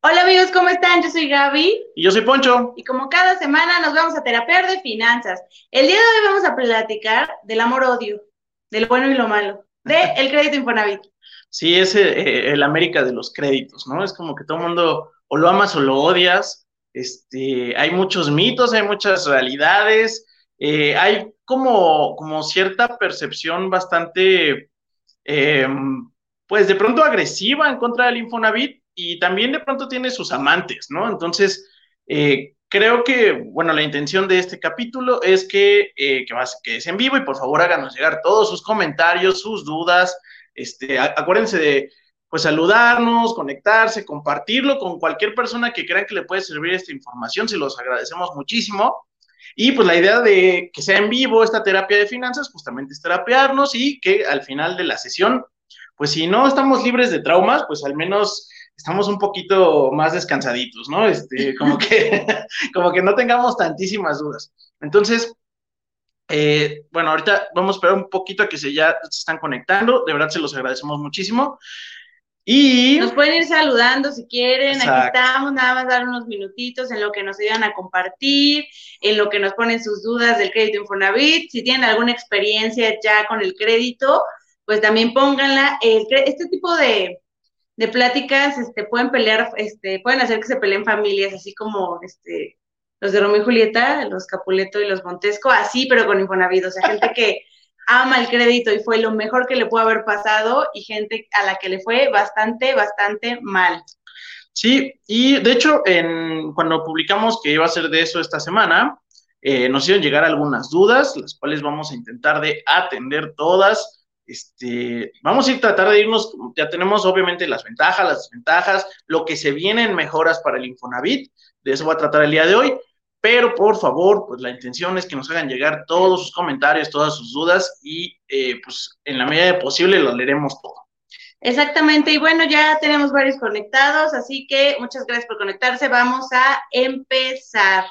Hola amigos, ¿cómo están? Yo soy Gaby. Y yo soy Poncho. Y como cada semana nos vamos a terapear de finanzas. El día de hoy vamos a platicar del amor-odio, de lo bueno y lo malo, de el crédito Infonavit. Sí, es eh, el América de los créditos, ¿no? Es como que todo el mundo o lo amas o lo odias. Este, hay muchos mitos, hay muchas realidades, eh, hay como, como cierta percepción bastante, em, pues de pronto agresiva en contra del Infonavit y también de pronto tiene sus amantes, ¿no? Entonces, eh, creo que, bueno, la intención de este capítulo es que, eh, que, que es en vivo y por favor háganos llegar todos sus comentarios, sus dudas. Este, acuérdense de pues saludarnos, conectarse, compartirlo con cualquier persona que crean que le puede servir esta información, se los agradecemos muchísimo. Y pues la idea de que sea en vivo esta terapia de finanzas, justamente es terapearnos y que al final de la sesión, pues si no estamos libres de traumas, pues al menos estamos un poquito más descansaditos, ¿no? Este, como que, como que no tengamos tantísimas dudas. Entonces, eh, bueno, ahorita vamos a esperar un poquito a que se ya se están conectando, de verdad se los agradecemos muchísimo. Y... Nos pueden ir saludando si quieren, aquí estamos, nada más dar unos minutitos en lo que nos ayudan a compartir, en lo que nos ponen sus dudas del crédito Infonavit, si tienen alguna experiencia ya con el crédito, pues también pónganla. este tipo de, de pláticas este, pueden pelear, este, pueden hacer que se peleen familias, así como este, los de Romeo y Julieta, los Capuleto y los Montesco, así, pero con Infonavit, o sea, gente que ama el crédito y fue lo mejor que le pudo haber pasado y gente a la que le fue bastante, bastante mal. Sí, y de hecho, en, cuando publicamos que iba a ser de eso esta semana, eh, nos hicieron llegar algunas dudas, las cuales vamos a intentar de atender todas. Este, vamos a ir tratar de irnos, ya tenemos obviamente las ventajas, las desventajas, lo que se vienen mejoras para el Infonavit, de eso voy a tratar el día de hoy, pero por favor, pues la intención es que nos hagan llegar todos sus comentarios, todas sus dudas y eh, pues en la medida de posible lo leeremos todo. Exactamente, y bueno, ya tenemos varios conectados, así que muchas gracias por conectarse. Vamos a empezar.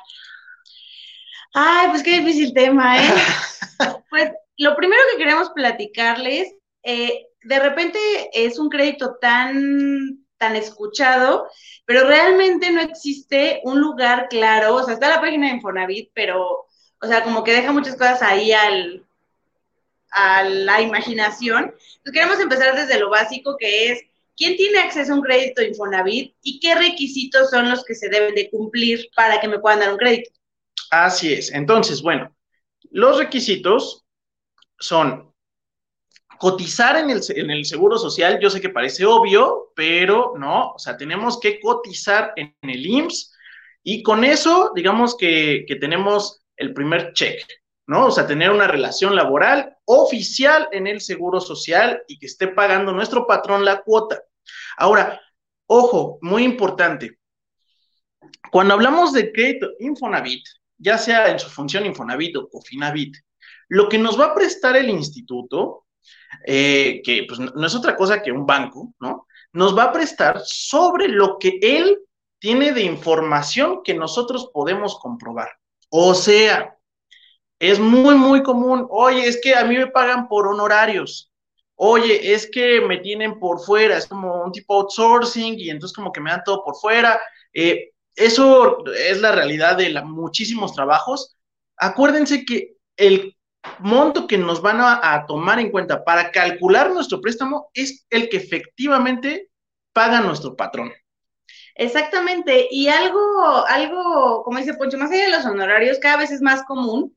Ay, pues qué difícil tema, ¿eh? pues lo primero que queremos platicarles, eh, de repente es un crédito tan, tan escuchado, pero realmente no existe un lugar claro, o sea, está la página de Infonavit, pero, o sea, como que deja muchas cosas ahí al, a la imaginación. Entonces queremos empezar desde lo básico, que es quién tiene acceso a un crédito Infonavit y qué requisitos son los que se deben de cumplir para que me puedan dar un crédito. Así es. Entonces, bueno, los requisitos son cotizar en el, en el, seguro social, yo sé que parece obvio, pero no, o sea, tenemos que cotizar en, el IMSS y con eso, digamos que, que, tenemos el primer check, ¿no? O sea, tener una relación laboral oficial en el seguro social y que esté pagando nuestro patrón la cuota. Ahora, ojo, muy importante, cuando hablamos de crédito Infonavit, ya sea en su función Infonavit o Cofinavit, lo que nos va a prestar el instituto, eh, que pues, no es otra cosa que un banco, ¿no? Nos va a prestar sobre lo que él tiene de información que nosotros podemos comprobar. O sea, es muy, muy común, oye, es que a mí me pagan por honorarios, oye, es que me tienen por fuera, es como un tipo outsourcing y entonces como que me dan todo por fuera. Eh, eso es la realidad de muchísimos trabajos. Acuérdense que el monto que nos van a, tomar en cuenta para calcular nuestro préstamo es el que efectivamente paga nuestro patrón. Exactamente, y algo, algo, como dice Poncho, más allá de los honorarios, cada vez es más común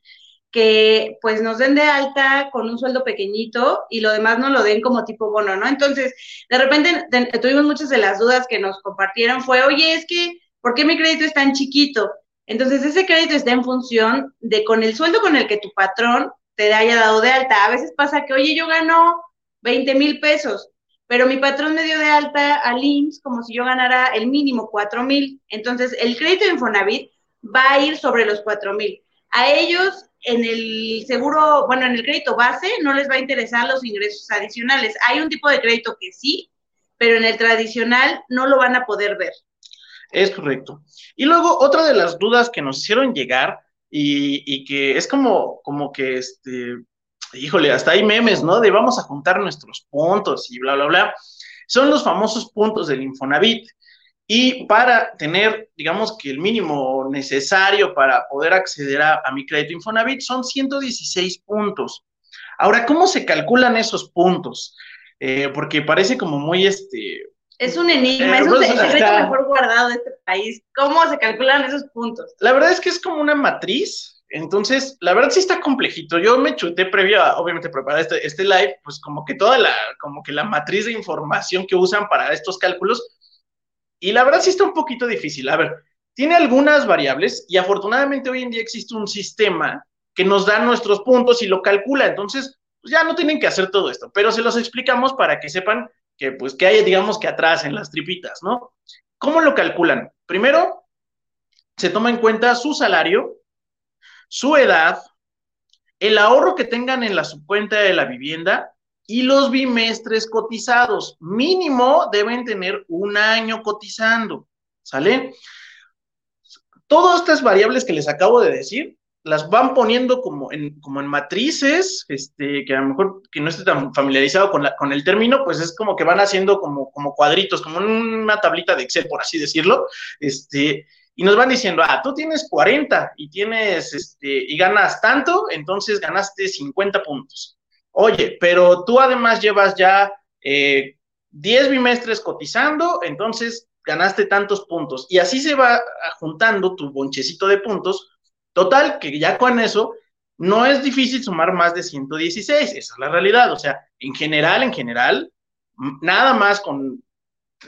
que pues nos den de alta con un sueldo pequeñito y lo demás no lo den como tipo bono, ¿no? Entonces, de repente tuvimos muchas de las dudas que nos compartieron fue, oye, es que, ¿por qué mi crédito es tan chiquito? Entonces, ese crédito está en función de con el sueldo con el que tu patrón te haya dado de alta. A veces pasa que, oye, yo gano 20 mil pesos, pero mi patrón me dio de alta al IMSS como si yo ganara el mínimo 4 mil. Entonces, el crédito de Infonavit va a ir sobre los 4 mil. A ellos, en el seguro, bueno, en el crédito base, no les va a interesar los ingresos adicionales. Hay un tipo de crédito que sí, pero en el tradicional no lo van a poder ver. Es correcto. Y luego, otra de las dudas que nos hicieron llegar y, que es como, como que este, híjole, hasta hay memes, ¿no? De vamos a juntar nuestros puntos y bla, bla, bla. Son los famosos puntos del Infonavit. Y para tener, digamos que el mínimo necesario para poder acceder a, mi crédito Infonavit son 116 puntos. Ahora, ¿cómo se calculan esos puntos? Eh, porque parece como muy este. Es un enigma, es un secreto mejor guardado de este país. ¿Cómo se calculan esos puntos? La verdad es que es como una matriz. Entonces, la verdad sí está complejito. Yo me chuté previo a, obviamente, preparar este, este live, pues como que toda la, como que la matriz de información que usan para estos cálculos y la verdad sí está un poquito difícil. A ver, tiene algunas variables y afortunadamente hoy en día existe un sistema que nos da nuestros puntos y lo calcula. Entonces, pues ya no tienen que hacer todo esto, pero se los explicamos para que sepan que, pues, que hay, digamos, que atrás en las tripitas, ¿no? ¿Cómo lo calculan? Primero, se toma en cuenta su salario, su edad, el ahorro que tengan en la subcuenta de la vivienda y los bimestres cotizados. Mínimo deben tener un año cotizando, ¿sale? Todas estas variables que les acabo de decir, las van poniendo como en, como en matrices, este, que a lo mejor que no esté tan familiarizado con, la, con el término, pues es como que van haciendo como, como cuadritos, como una tablita de Excel, por así decirlo, este, y nos van diciendo, ah, tú tienes 40 y tienes, este, y ganas tanto, entonces ganaste 50 puntos. Oye, pero tú además llevas ya 10 eh, bimestres cotizando, entonces ganaste tantos puntos. Y así se va juntando tu bonchecito de puntos. Total, que ya con eso no es difícil sumar más de 116, esa es la realidad. O sea, en general, en general, nada más con,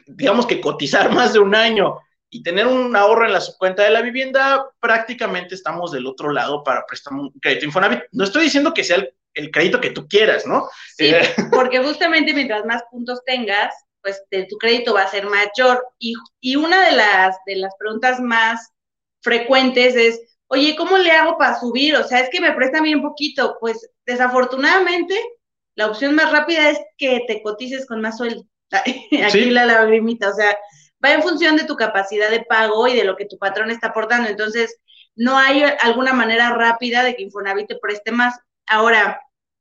digamos que cotizar más de un año y tener un ahorro en la subcuenta de la vivienda, prácticamente estamos del otro lado para prestar un crédito Infonavit. No estoy diciendo que sea el el crédito que tú quieras, ¿no? Sí, eh, porque justamente mientras más puntos tengas, pues tu crédito va a ser mayor. Y, y una de las, de las preguntas más frecuentes es, oye, ¿cómo le hago para subir? O sea, es que me prestan bien poquito. Pues desafortunadamente, la opción más rápida es que te cotices con más sueldo. Aquí la lagrimita, o sea, va en función de tu capacidad de pago y de lo que tu patrón está aportando. Entonces, no hay alguna manera rápida de que Infonavit te preste más. Ahora,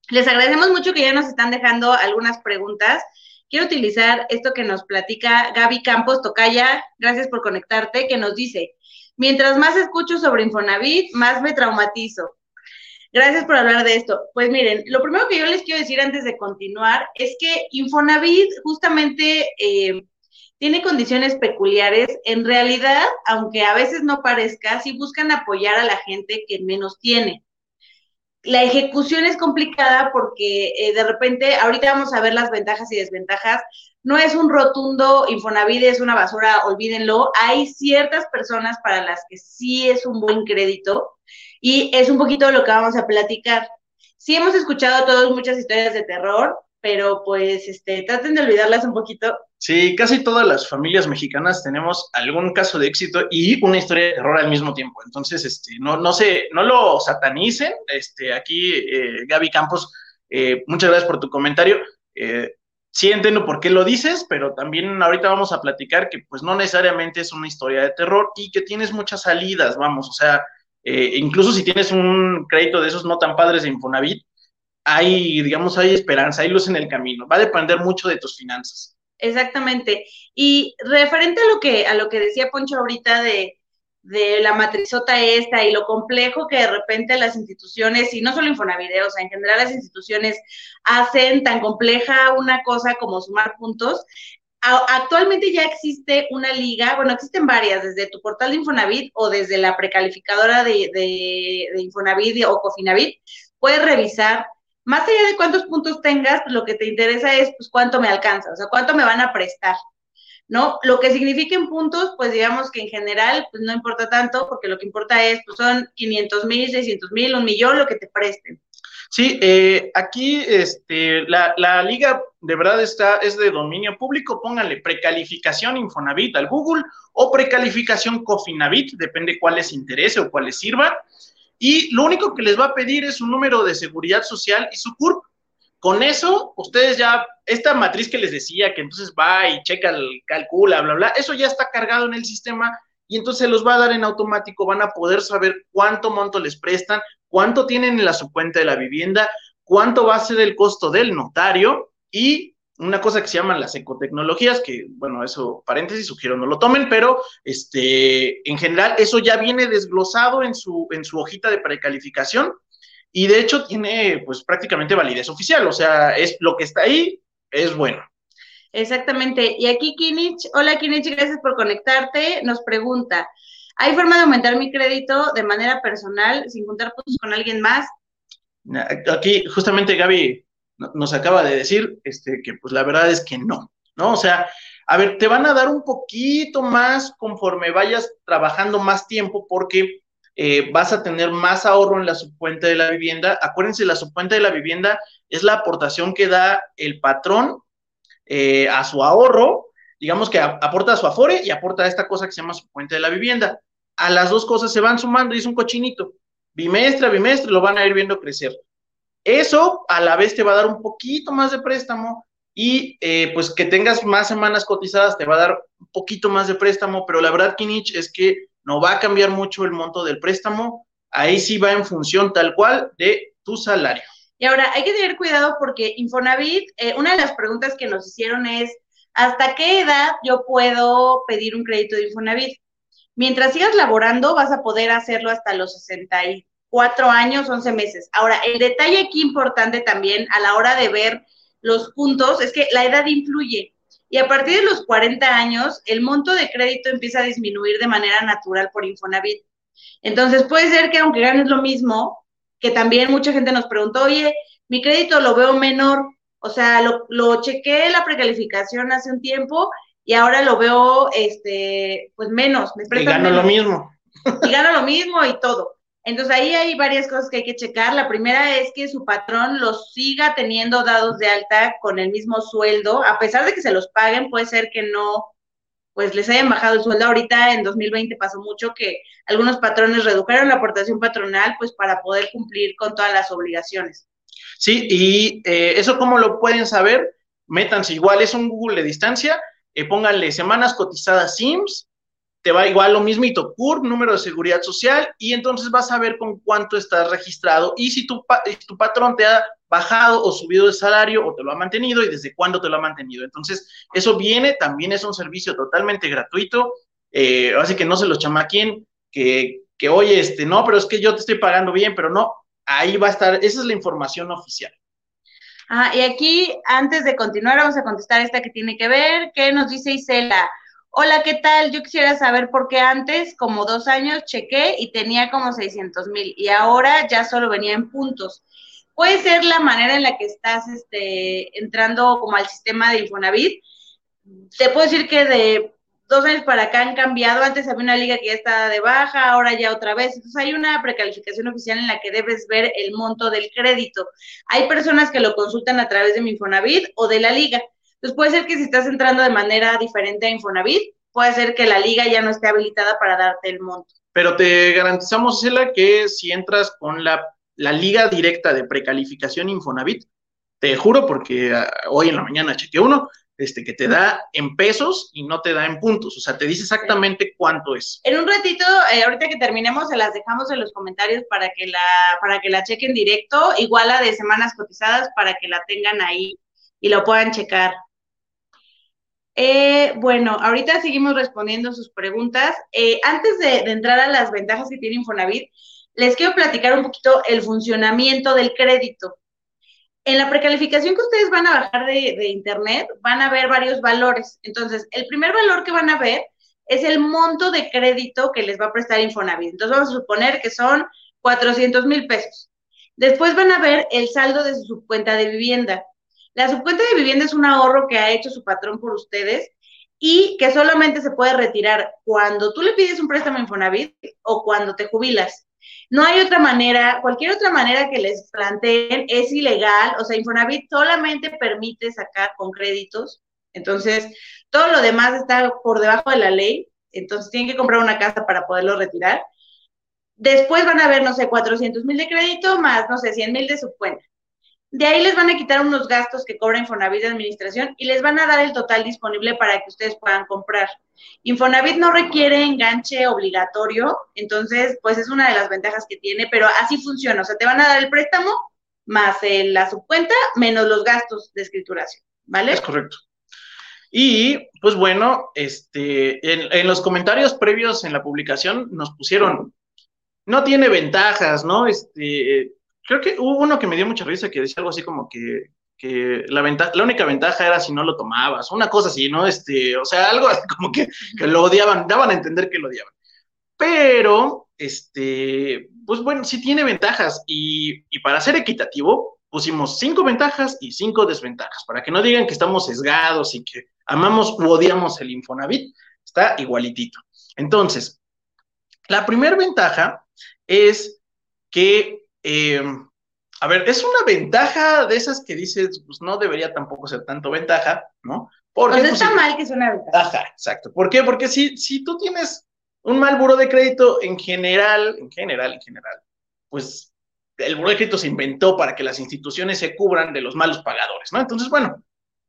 les agradecemos mucho que ya nos están dejando algunas preguntas. Quiero utilizar esto que nos platica Gaby Campos Tocaya, gracias por conectarte, que nos dice, mientras más escucho sobre Infonavit, más me traumatizo. Gracias por hablar de esto. Pues miren, lo primero que yo les quiero decir antes de continuar es que Infonavit justamente eh, tiene condiciones peculiares. En realidad, aunque a veces no parezca, sí buscan apoyar a la gente que menos tiene la ejecución es complicada porque eh, de repente, ahorita vamos a ver las ventajas y desventajas. No es un rotundo Infonavit, es una basura, olvídenlo. Hay ciertas personas para las que sí es un buen crédito y es un poquito lo que vamos a platicar. Sí hemos escuchado todos muchas historias de terror, pero pues este, traten de olvidarlas un poquito. Sí, casi todas las familias mexicanas tenemos algún caso de éxito y una historia de terror al mismo tiempo. Entonces, este, no, no se, no lo satanicen. Este, aquí, eh, Gaby Campos, eh, muchas gracias por tu comentario. Eh, sí entiendo por qué lo dices, pero también ahorita vamos a platicar que pues no necesariamente es una historia de terror y que tienes muchas salidas, vamos, o sea, incluso si tienes un crédito de esos no tan padres de Infonavit, hay, digamos, hay esperanza, hay luz en el camino. Va a depender mucho de tus finanzas. Exactamente. Y referente a lo que, a lo que decía Poncho ahorita de, de la matrizota esta y lo complejo que de repente las instituciones, y no solo Infonavide, o sea, en general las instituciones hacen tan compleja una cosa como sumar puntos, actualmente ya existe una liga, bueno, existen varias, desde tu portal de Infonavit o desde la precalificadora de, de, de Infonavit o Cofinavit, puedes revisar más allá de cuántos puntos tengas, lo que te interesa es pues cuánto me alcanza, o sea, cuánto me van a prestar, ¿no? Lo que signifiquen puntos, pues digamos que en general, pues no importa tanto, porque lo que importa es, pues son 500 mil, 600 mil, un millón, lo que te presten. Sí, eh, aquí este, la, la, liga de verdad está, es de dominio público, pónganle precalificación Infonavit al Google o precalificación Cofinavit, depende cuál les interese o cuál les sirva y lo único que les va a pedir es un número de seguridad social y su CURP. Con eso, ustedes ya, esta matriz que les decía, que entonces va y checa, calcula, bla, bla, eso ya está cargado en el sistema y entonces se los va a dar en automático, van a poder saber cuánto monto les prestan, cuánto tienen en la subcuenta de la vivienda, cuánto va a ser el costo del notario y una cosa que se llaman las ecotecnologías, que bueno, eso paréntesis, sugiero no lo tomen, pero este, en general eso ya viene desglosado en su, en su hojita de precalificación y de hecho tiene pues prácticamente validez oficial, o sea, es lo que está ahí, es bueno. Exactamente. Y aquí Kinich, hola Kinich, gracias por conectarte, nos pregunta, ¿hay forma de aumentar mi crédito de manera personal sin juntar puntos con alguien más? Aquí justamente Gaby nos acaba de decir este, que pues la verdad es que no, ¿no? O sea, a ver, te van a dar un poquito más conforme vayas trabajando más tiempo porque eh, vas a tener más ahorro en la subcuenta de la vivienda. Acuérdense, la subcuenta de la vivienda es la aportación que da el patrón eh, a su ahorro, digamos que aporta a su afore y aporta a esta cosa que se llama subcuenta de la vivienda. A las dos cosas se van sumando y es un cochinito. Bimestre a bimestre lo van a ir viendo crecer. Eso a la vez te va a dar un poquito más de préstamo y eh, pues que tengas más semanas cotizadas te va a dar un poquito más de préstamo, pero la verdad, Kinich, es que no va a cambiar mucho el monto del préstamo, ahí sí va en función tal cual de tu salario. Y ahora hay que tener cuidado porque Infonavit, eh, una de las preguntas que nos hicieron es, ¿hasta qué edad yo puedo pedir un crédito de Infonavit? Mientras sigas laborando, vas a poder hacerlo hasta los 64 años, 11 meses. Ahora, el detalle aquí importante también a la hora de ver los puntos es que la edad influye. Y a partir de los 40 años, el monto de crédito empieza a disminuir de manera natural por Infonavit. Entonces, puede ser que aunque ganes lo mismo, que también mucha gente nos preguntó, oye, mi crédito lo veo menor, o sea, lo, lo chequé la precalificación hace un tiempo y ahora lo veo, este, pues menos. Me y gano lo mismo. Y gano lo mismo y todo. Entonces ahí hay varias cosas que hay que checar. La primera es que su patrón los siga teniendo dados de alta con el mismo sueldo, a pesar de que se los paguen, puede ser que no, pues les hayan bajado el sueldo. Ahorita en 2020 pasó mucho que algunos patrones redujeron la aportación patronal, pues para poder cumplir con todas las obligaciones. Sí, y eh, eso cómo lo pueden saber, métanse igual, es un Google de distancia, eh, pónganle semanas cotizadas SIMS, te va igual lo mismito, CURP, número de seguridad social, y entonces vas a ver con cuánto estás registrado y si tu, tu patrón te ha bajado o subido de salario o te lo ha mantenido y desde cuándo te lo ha mantenido. Entonces, eso viene, también es un servicio totalmente gratuito, eh, así que no se lo chamaquen, que, que oye, este, no, pero es que yo te estoy pagando bien, pero no, ahí va a estar, esa es la información oficial. Ah, y aquí, antes de continuar, vamos a contestar esta que tiene que ver, ¿qué nos dice Isela? Hola, ¿qué tal? Yo quisiera saber por qué antes, como dos años, chequé y tenía como 600 mil y ahora ya solo venía en puntos. Puede ser la manera en la que estás este, entrando como al sistema de Infonavit. Te puedo decir que de dos años para acá han cambiado. Antes había una liga que ya estaba de baja, ahora ya otra vez. Entonces hay una precalificación oficial en la que debes ver el monto del crédito. Hay personas que lo consultan a través de mi Infonavit o de la liga. Entonces puede ser que si estás entrando de manera diferente a Infonavit, puede ser que la liga ya no esté habilitada para darte el monto. Pero te garantizamos, Cela, que si entras con la, liga directa de precalificación Infonavit, te juro, porque ah, hoy en la mañana chequeé uno, este, que te da en pesos y no te da en puntos, o sea, te dice exactamente cuánto es. En un ratito, eh, ahorita que terminemos, se las dejamos en los comentarios para que la, para que la chequen directo, igual a de semanas cotizadas para que la tengan ahí y lo puedan checar. Eh, bueno, ahorita seguimos respondiendo sus preguntas. Eh, antes de, entrar a las ventajas que tiene Infonavit, les quiero platicar un poquito el funcionamiento del crédito. En la precalificación que ustedes van a bajar de, de, internet, van a ver varios valores. Entonces, el primer valor que van a ver es el monto de crédito que les va a prestar Infonavit. Entonces, vamos a suponer que son 400 mil pesos. Después van a ver el saldo de su cuenta de vivienda. La subcuenta de vivienda es un ahorro que ha hecho su patrón por ustedes y que solamente se puede retirar cuando tú le pides un préstamo Infonavit o cuando te jubilas. No hay otra manera, cualquier otra manera que les planteen es ilegal, o sea, Infonavit solamente permite sacar con créditos, entonces todo lo demás está por debajo de la ley, entonces tienen que comprar una casa para poderlo retirar. Después van a ver, no sé, 400 mil de crédito más, no sé, 100 mil de subcuenta. De ahí les van a quitar unos gastos que cobra Infonavit de administración y les van a dar el total disponible para que ustedes puedan comprar. Infonavit no requiere enganche obligatorio, entonces, pues es una de las ventajas que tiene, pero así funciona. O sea, te van a dar el préstamo más la subcuenta menos los gastos de escrituración, ¿vale? Es correcto. Y pues bueno, este, en, los comentarios previos en la publicación nos pusieron, no tiene ventajas, ¿no? Este, creo que hubo uno que me dio mucha risa que decía algo así como que, la, ventaja, la única ventaja era si no lo tomabas, una cosa así, ¿no? Este, o sea, algo como que, que lo odiaban, daban a entender que lo odiaban. Pero, este, pues bueno, sí tiene ventajas y, para ser equitativo, pusimos cinco ventajas y cinco desventajas, para que no digan que estamos sesgados y que amamos u odiamos el Infonavit, está igualitito. Entonces, la primera ventaja es que, eh, a ver, es una ventaja de esas que dices, pues no debería tampoco ser tanto ventaja, ¿no? Porque pues está mal que es una ventaja. Ajá, exacto. ¿Por qué? Porque si, si tú tienes un mal buro de crédito en general, en general, en general, pues el buro de crédito se inventó para que las instituciones se cubran de los malos pagadores, ¿no? Entonces, bueno,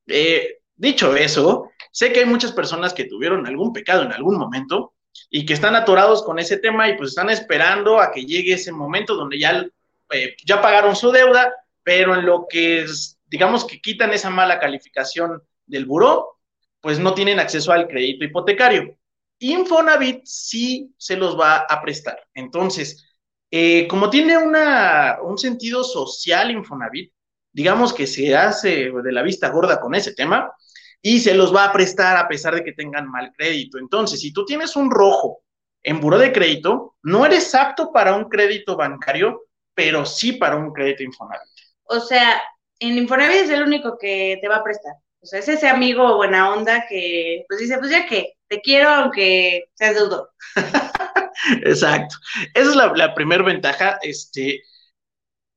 eh, dicho eso, sé que hay muchas personas que tuvieron algún pecado en algún momento y que están atorados con ese tema y pues están esperando a que llegue ese momento donde ya, eh, ya pagaron su deuda, pero en lo que es, digamos que quitan esa mala calificación del buró, pues no tienen acceso al crédito hipotecario. Infonavit sí se los va a prestar. Entonces, eh, como tiene una, un sentido social Infonavit, digamos que se hace de la vista gorda con ese tema y se los va a prestar a pesar de que tengan mal crédito. Entonces, si tú tienes un rojo en buro de crédito, no eres apto para un crédito bancario, pero sí para un crédito Infonavit. O sea, en Infonavit es el único que te va a prestar. O sea, es ese amigo buena onda que pues dice, pues ya que te quiero aunque seas deudor. Exacto. Esa es la, primera ventaja. Este,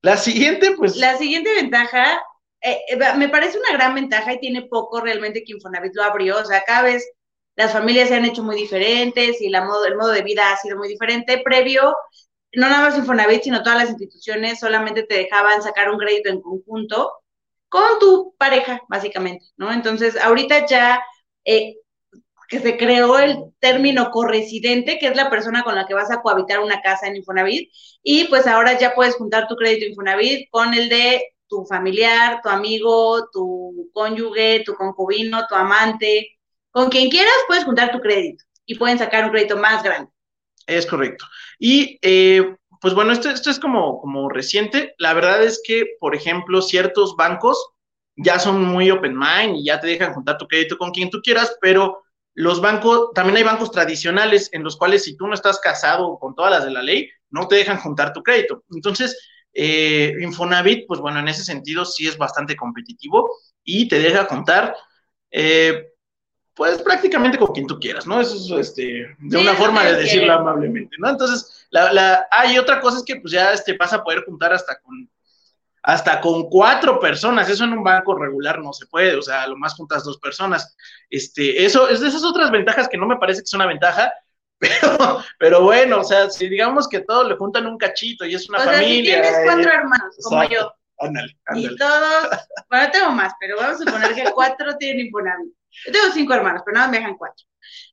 la siguiente, pues. La siguiente ventaja, eh, eh, me parece una gran ventaja y tiene poco realmente que Infonavit lo abrió. O sea, cada vez las familias se han hecho muy diferentes y la modo, el modo de vida ha sido muy diferente. Previo, no nada más Infonavit, sino todas las instituciones solamente te dejaban sacar un crédito en conjunto con tu pareja, básicamente, ¿no? Entonces, ahorita ya eh, que se creó el término corresidente, que es la persona con la que vas a cohabitar una casa en Infonavit, y pues ahora ya puedes juntar tu crédito Infonavit con el de tu familiar, tu amigo, tu cónyuge, tu concubino, tu amante, con quien quieras puedes juntar tu crédito y pueden sacar un crédito más grande. Es correcto. Y eh, pues bueno, esto, esto es como, como reciente. La verdad es que, por ejemplo, ciertos bancos ya son muy open mind y ya te dejan juntar tu crédito con quien tú quieras, pero los bancos, también hay bancos tradicionales en los cuales si tú no estás casado con todas las de la ley, no te dejan juntar tu crédito. Entonces, eh, Infonavit, pues bueno, en ese sentido sí es bastante competitivo y te deja juntar eh, pues prácticamente con quien tú quieras, ¿no? Eso es este, de una forma de decirlo amablemente, ¿no? Entonces, la, la, hay otra cosa es que pues ya este, vas a poder juntar hasta con, hasta con cuatro personas, eso en un banco regular no se puede, o sea, lo más juntas dos personas. Este, eso es de esas otras ventajas que no me parece que es una ventaja, pero, pero bueno, o sea, si digamos que todos le juntan un cachito y es una familia. Si tienes cuatro hermanos, como yo. Ándale, ándale. Y todos, bueno, tengo más, pero vamos a suponer que cuatro tienen Infonavit. Yo tengo cinco hermanos, pero nada me dejan cuatro.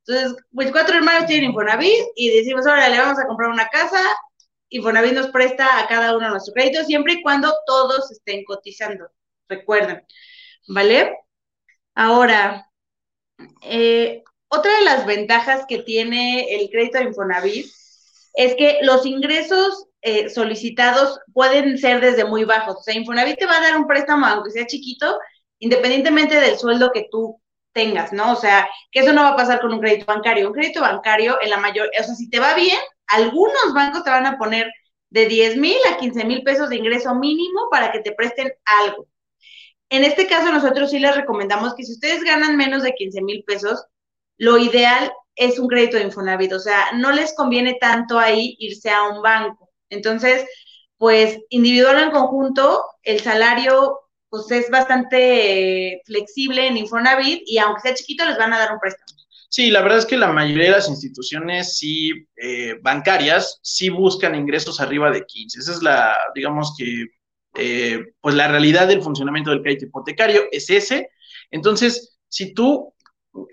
Entonces, pues cuatro hermanos tienen Infonavit y decimos, ahora le vamos a comprar una casa. Infonavit nos presta a cada uno nuestro crédito siempre y cuando todos estén cotizando. Recuerden, ¿vale? Ahora, eh, otra de las ventajas que tiene el crédito de Infonavit es que los ingresos eh, solicitados pueden ser desde muy bajos. O sea, Infonavit te va a dar un préstamo, aunque sea chiquito, independientemente del sueldo que tú tengas, ¿no? O sea, que eso no va a pasar con un crédito bancario. Un crédito bancario, en la mayor, o sea, si te va bien, algunos bancos te van a poner de 10 mil a 15 mil pesos de ingreso mínimo para que te presten algo. En este caso, nosotros sí les recomendamos que si ustedes ganan menos de 15 mil pesos, lo ideal es un crédito de Infonavit. O sea, no les conviene tanto ahí irse a un banco. Entonces, pues individual en conjunto, el salario pues es bastante flexible en Infonavit y aunque sea chiquito les van a dar un préstamo. Sí, la verdad es que la mayoría de las instituciones sí eh, bancarias sí buscan ingresos arriba de 15. Esa es la, digamos que, eh, pues la realidad del funcionamiento del crédito hipotecario es ese. Entonces, si tú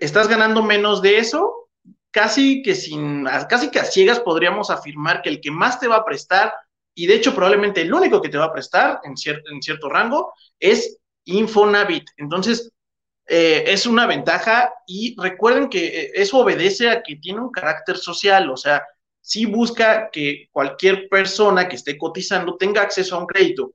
estás ganando menos de eso, casi que sin, casi que a ciegas podríamos afirmar que el que más te va a prestar y de hecho probablemente el único que te va a prestar en, en cierto rango es Infonavit. Entonces, eh, es una ventaja y recuerden que eh, eso obedece a que tiene un carácter social, o sea, sí busca que cualquier persona que esté cotizando tenga acceso a un crédito.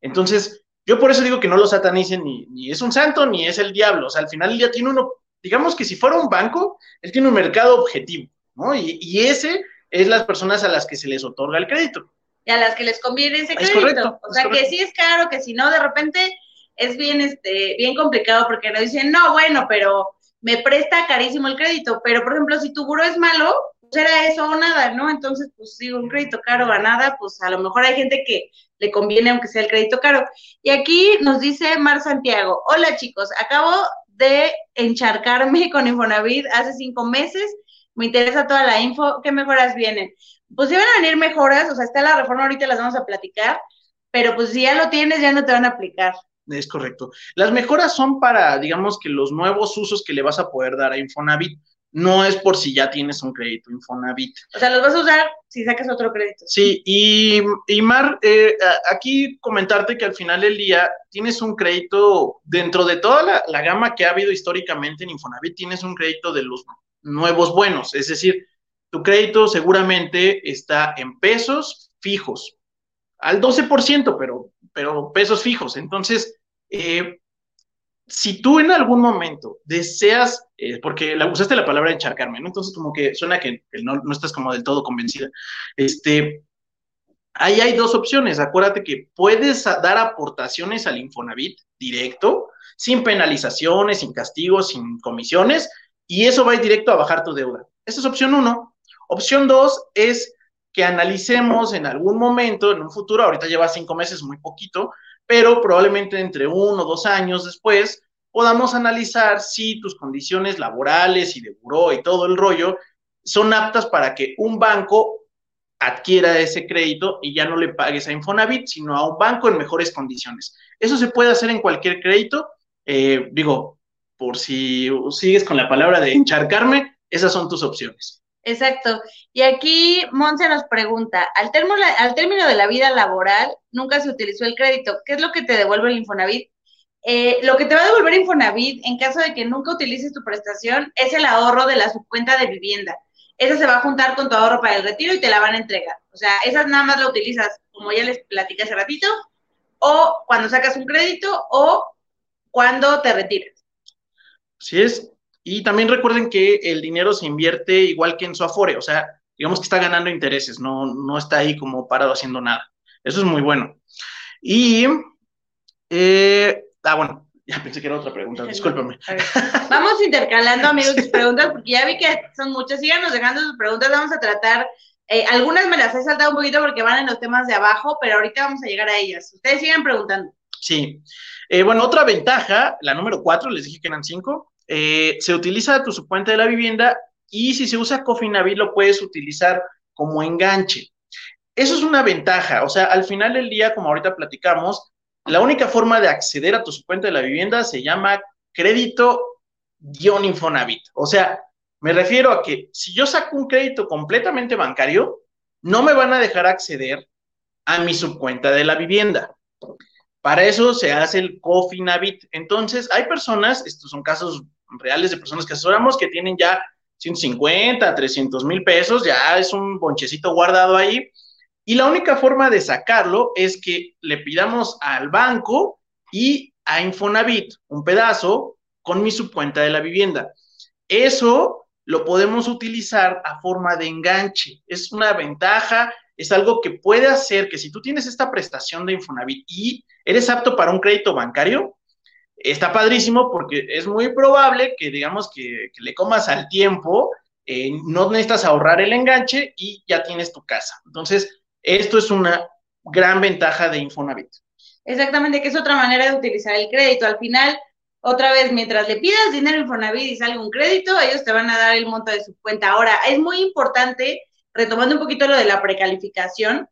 Entonces, yo por eso digo que no lo satanicen ni, ni es un santo ni es el diablo, o sea, al final ya tiene uno, digamos que si fuera un banco, él tiene un mercado objetivo, ¿no? Y, y ese es las personas a las que se les otorga el crédito. Y a las que les conviene ese crédito. o sea, que sí es caro, que si no, de repente es bien, este, bien complicado porque nos dicen, no, bueno, pero me presta carísimo el crédito, pero por ejemplo, si tu buro es malo, pues era eso o nada, ¿no? Entonces, pues digo, un crédito caro a nada, pues a lo mejor hay gente que le conviene aunque sea el crédito caro. Y aquí nos dice Mar Santiago, hola chicos, acabo de encharcarme con Infonavit hace cinco meses, me interesa toda la info, ¿qué mejoras vienen? Pues iban a venir mejoras, o sea, está la reforma, ahorita las vamos a platicar, pero pues si ya lo tienes, ya no te van a aplicar. Es correcto. Las mejoras son para, digamos que los nuevos usos que le vas a poder dar a Infonavit. No es por si ya tienes un crédito Infonavit. O sea, los vas a usar si sacas otro crédito. Sí, y, y Mar, eh, aquí comentarte que al final del día tienes un crédito, dentro de toda la, la gama que ha habido históricamente en Infonavit, tienes un crédito de los nuevos buenos. Es decir, tu crédito seguramente está en pesos fijos, al 12%, pero pero pesos fijos. Entonces, eh, si tú en algún momento deseas, eh, porque la, usaste la palabra encharcarme, ¿no? Entonces, como que suena que, no, no, estás como del todo convencida. Este, ahí hay dos opciones. Acuérdate que puedes dar aportaciones al Infonavit directo, sin penalizaciones, sin castigos, sin comisiones, y eso va directo a bajar tu deuda. Esa es opción uno. Opción dos es que analicemos en algún momento, en un futuro, ahorita lleva cinco meses, muy poquito, pero probablemente entre uno o dos años después podamos analizar si tus condiciones laborales y de buró y todo el rollo son aptas para que un banco adquiera ese crédito y ya no le pagues a Infonavit, sino a un banco en mejores condiciones. Eso se puede hacer en cualquier crédito. Eh, digo, por si sigues con la palabra de encharcarme, esas son tus opciones. Exacto. Y aquí Monse nos pregunta, al término, de la vida laboral, nunca se utilizó el crédito. ¿Qué es lo que te devuelve el Infonavit? Eh, lo que te va a devolver Infonavit en caso de que nunca utilices tu prestación es el ahorro de la subcuenta de vivienda. Esa se va a juntar con tu ahorro para el retiro y te la van a entregar. O sea, esas nada más la utilizas, como ya les platicé hace ratito, o cuando sacas un crédito o cuando te retiras. Sí es, y también recuerden que el dinero se invierte igual que en su Afore, o sea, digamos que está ganando intereses, no, no está ahí como parado haciendo nada. Eso es muy bueno. Y, eh, ah, bueno, ya pensé que era otra pregunta, discúlpame. Vamos intercalando, amigos, sus preguntas, porque ya vi que son muchas. Síganos dejando sus preguntas, vamos a tratar. Eh, algunas me las he saltado un poquito porque van en los temas de abajo, pero ahorita vamos a llegar a ellas. Ustedes sigan preguntando. Sí. Eh, bueno, otra ventaja, la número cuatro, les dije que eran cinco, eh, se utiliza tu subcuenta de la vivienda y si se usa Cofinavit lo puedes utilizar como enganche. Eso es una ventaja, o sea, al final del día, como ahorita platicamos, la única forma de acceder a tu subcuenta de la vivienda se llama crédito-infonavit. O sea, me refiero a que si yo saco un crédito completamente bancario, no me van a dejar acceder a mi subcuenta de la vivienda. Para eso se hace el Cofinavit. Entonces, hay personas, estos son casos reales de personas que asesoramos que tienen ya 150, 300 mil pesos, ya es un bonchecito guardado ahí. Y la única forma de sacarlo es que le pidamos al banco y a Infonavit un pedazo con mi subcuenta de la vivienda. Eso lo podemos utilizar a forma de enganche. Es una ventaja, es algo que puede hacer que si tú tienes esta prestación de Infonavit y eres apto para un crédito bancario, está padrísimo porque es muy probable que, digamos, que, le comas al tiempo, eh, no necesitas ahorrar el enganche y ya tienes tu casa. Entonces, esto es una gran ventaja de Infonavit. Exactamente, que es otra manera de utilizar el crédito. Al final, otra vez, mientras le pidas dinero a Infonavit y salga un crédito, ellos te van a dar el monto de su cuenta. Ahora, es muy importante, retomando un poquito lo de la precalificación,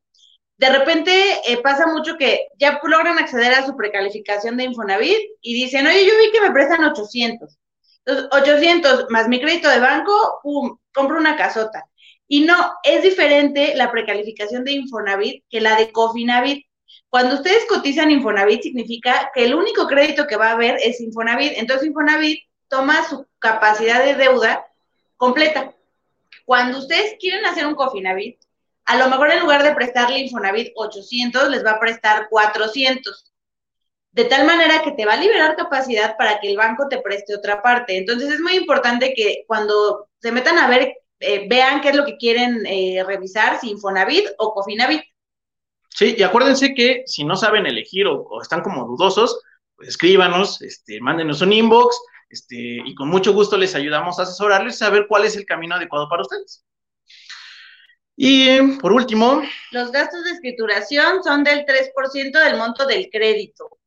de repente eh, pasa mucho que ya logran acceder a su precalificación de Infonavit y dicen, oye, yo vi que me prestan 800. Entonces, 800 más mi crédito de banco, pum, compro una casota. Y no, es diferente la precalificación de Infonavit que la de Cofinavit. Cuando ustedes cotizan Infonavit, significa que el único crédito que va a haber es Infonavit. Entonces, Infonavit toma su capacidad de deuda completa. Cuando ustedes quieren hacer un Cofinavit, a lo mejor en lugar de prestarle Infonavit 800, les va a prestar 400. De tal manera que te va a liberar capacidad para que el banco te preste otra parte. Entonces es muy importante que cuando se metan a ver, eh, vean qué es lo que quieren eh, revisar, si Infonavit o Cofinavit. Sí, y acuérdense que si no saben elegir o, están como dudosos, pues escríbanos, este, mándenos un inbox, este, y con mucho gusto les ayudamos a asesorarles a ver cuál es el camino adecuado para ustedes. Y por último. Los gastos de escrituración son del 3% del monto del crédito.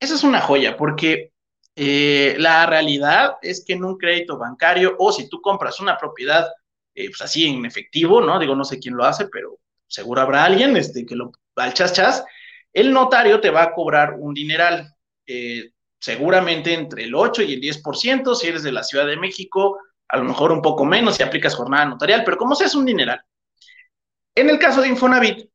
Esa es una joya, porque eh, la realidad es que en un crédito bancario o si tú compras una propiedad, eh, pues así en efectivo, ¿no? Digo, no sé quién lo hace, pero seguro habrá alguien este, que lo al chas chas, el notario te va a cobrar un dineral, eh, seguramente entre el 8 y el 10%, si eres de la Ciudad de México, a lo mejor un poco menos si aplicas jornada notarial, pero como sea es un dineral. En el caso de Infonavit,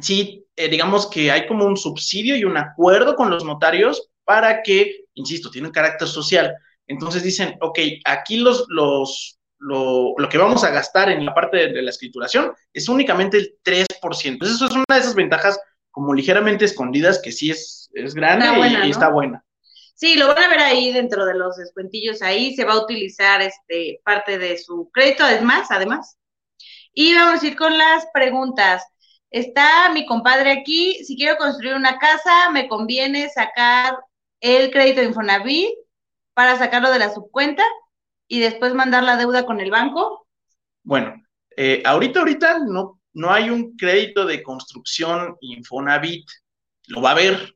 sí, eh, digamos que hay como un subsidio y un acuerdo con los notarios para que, insisto, tienen carácter social. Entonces dicen, ok, aquí los, los, lo, que vamos a gastar en la parte de, la escrituración es únicamente el 3%. Entonces, eso es una de esas ventajas como ligeramente escondidas que sí es, es grande y, está buena. Sí, lo van a ver ahí dentro de los descuentillos. Ahí se va a utilizar este parte de su crédito, además, además. Y vamos a ir con las preguntas. Está mi compadre aquí. Si quiero construir una casa, me conviene sacar el crédito de Infonavit para sacarlo de la subcuenta y después mandar la deuda con el banco? Bueno, eh, ahorita, ahorita no, no hay un crédito de construcción Infonavit. Lo va a haber.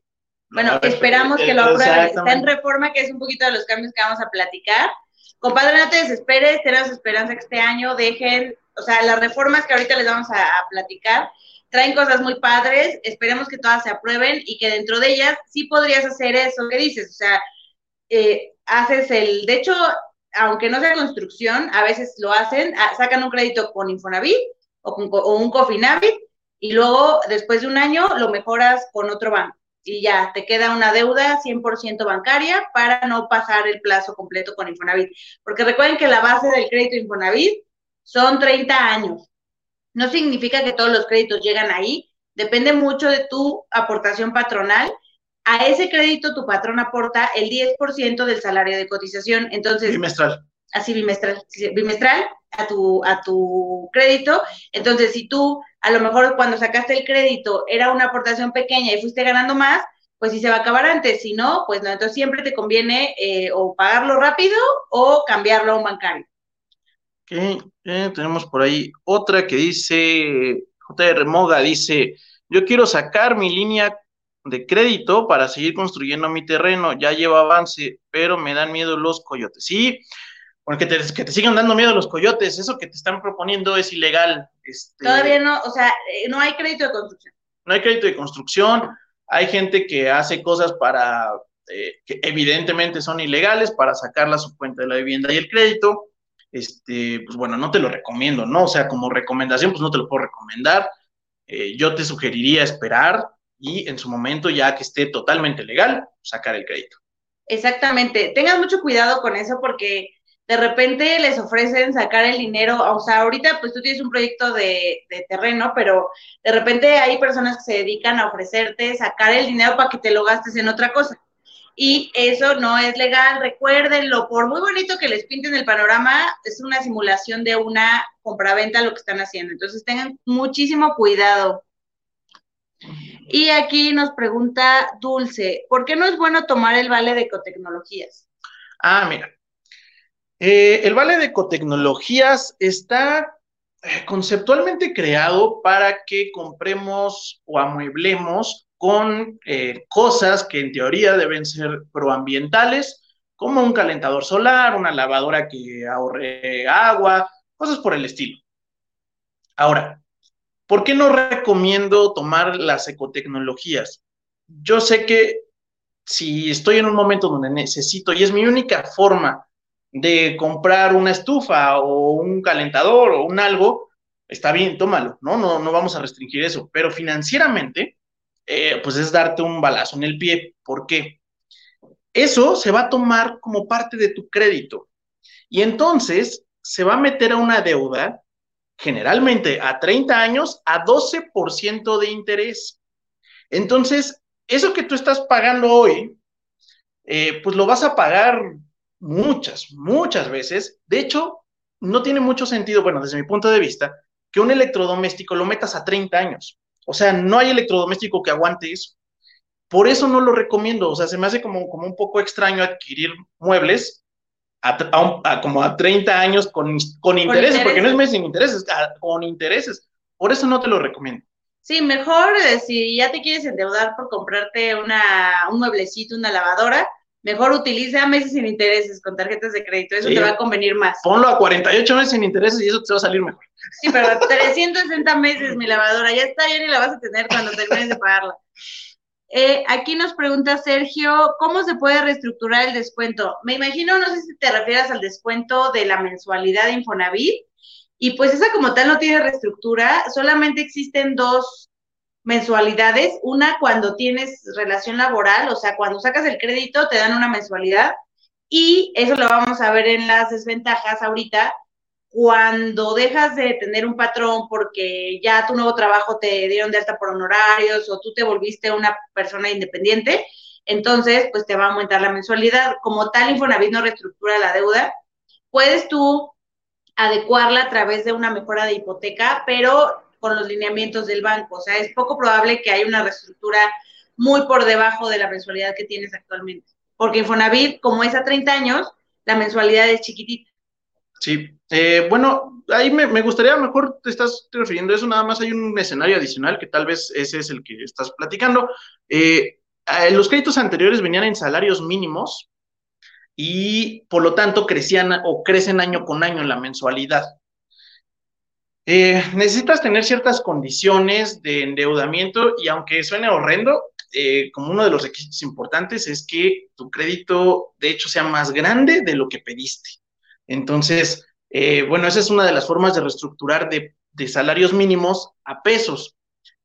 Bueno, esperamos que lo aprueben. Está en reforma, que es un poquito de los cambios que vamos a platicar. Compadre, no te desesperes, tenemos esperanza que este año dejen, o sea, las reformas que ahorita les vamos a, platicar traen cosas muy padres, esperemos que todas se aprueben y que dentro de ellas sí podrías hacer eso que dices, o sea, eh, haces el, de hecho, aunque no sea construcción, a veces lo hacen, ah, sacan un crédito con Infonavit o, con, un Cofinavit y luego después de un año lo mejoras con otro banco y ya te queda una deuda 100% bancaria para no pasar el plazo completo con Infonavit. Porque recuerden que la base del crédito Infonavit son 30 años. No significa que todos los créditos llegan ahí, depende mucho de tu aportación patronal a ese crédito tu patrón aporta el 10% del salario de cotización. Entonces, bimestral. Así bimestral, bimestral a tu, a tu crédito. Entonces, si tú a lo mejor cuando sacaste el crédito era una aportación pequeña y fuiste ganando más, pues si se va a acabar antes, si no, pues no, entonces siempre te conviene eh, o pagarlo rápido o cambiarlo a un bancario. Ok, tenemos por ahí otra que dice, JR Moga dice, yo quiero sacar mi línea de crédito para seguir construyendo mi terreno. Ya lleva avance, pero me dan miedo los coyotes. Sí, porque te, que te sigan dando miedo los coyotes. Eso que te están proponiendo es ilegal. Este, Todavía no, o sea, eh, no hay crédito de construcción. No hay crédito de construcción. Hay gente que hace cosas para, eh, que evidentemente son ilegales, para sacarla a su cuenta de la vivienda y el crédito. Este, pues bueno, no te lo recomiendo, ¿no? O sea, como recomendación, pues no te lo puedo recomendar. Eh, yo te sugeriría esperar, y en su momento, ya que esté totalmente legal, sacar el crédito. Exactamente. Tengan mucho cuidado con eso porque de repente les ofrecen sacar el dinero, o sea, ahorita pues tú tienes un proyecto de, de, terreno, pero de repente hay personas que se dedican a ofrecerte sacar el dinero para que te lo gastes en otra cosa. Y eso no es legal, recuérdenlo, por muy bonito que les pinten el panorama, es una simulación de una compraventa lo que están haciendo. Entonces tengan muchísimo cuidado. Y aquí nos pregunta Dulce, ¿por qué no es bueno tomar el vale de ecotecnologías? Ah, mira. Eh, el vale de ecotecnologías está eh, conceptualmente creado para que compremos o amueblemos con eh, cosas que en teoría deben ser proambientales, como un calentador solar, una lavadora que ahorre agua, cosas por el estilo. Ahora, ¿Por qué no recomiendo tomar las ecotecnologías? Yo sé que si estoy en un momento donde necesito, y es mi única forma de comprar una estufa o un calentador o un algo, está bien, tómalo, ¿no? No, no vamos a restringir eso, pero financieramente, eh, pues es darte un balazo en el pie. ¿Por qué? Eso se va a tomar como parte de tu crédito y entonces se va a meter a una deuda, generalmente a 30 años, a 12% de interés. Entonces, eso que tú estás pagando hoy, eh, pues lo vas a pagar muchas, muchas veces. De hecho, no tiene mucho sentido, bueno, desde mi punto de vista, que un electrodoméstico lo metas a 30 años. O sea, no hay electrodoméstico que aguante eso. Por eso no lo recomiendo. O sea, se me hace como, como un poco extraño adquirir muebles a, como a 30 años con, con, intereses, porque no es mes sin intereses, con intereses. Por eso no te lo recomiendo. Sí, mejor eh, si ya te quieres endeudar por comprarte una, un mueblecito, una lavadora, mejor utiliza meses sin intereses con tarjetas de crédito, eso te va a convenir más. Ponlo a 48 meses sin intereses y eso te va a salir mejor. Sí, pero 360 meses mi lavadora, ya está, ya ni la vas a tener cuando termines de pagarla. Eh, aquí nos pregunta Sergio, ¿cómo se puede reestructurar el descuento? Me imagino, no sé si te refieres al descuento de la mensualidad de Infonavit, y pues esa como tal no tiene reestructura, solamente existen dos mensualidades, una cuando tienes relación laboral, o sea, cuando sacas el crédito te dan una mensualidad. Y eso lo vamos a ver en las desventajas ahorita, cuando dejas de tener un patrón porque ya tu nuevo trabajo te dieron de alta por honorarios o tú te volviste una persona independiente, entonces pues te va a aumentar la mensualidad. Como tal, Infonavit no reestructura la deuda, puedes tú adecuarla a través de una mejora de hipoteca, pero con los lineamientos del banco. O sea, es poco probable que haya una reestructura muy por debajo de la mensualidad que tienes actualmente. Porque Infonavit, como es a 30 años, la mensualidad es chiquitita. Sí, eh, bueno, ahí me, gustaría, mejor te estás refiriendo a eso, nada más hay un escenario adicional que tal vez ese es el que estás platicando. Eh, los créditos anteriores venían en salarios mínimos, y por lo tanto crecían o crecen año con año en la mensualidad. Eh, necesitas tener ciertas condiciones de endeudamiento y aunque suene horrendo, eh, como uno de los requisitos importantes es que tu crédito de hecho sea más grande de lo que pediste. Entonces, eh, bueno, esa es una de las formas de reestructurar de, salarios mínimos a pesos.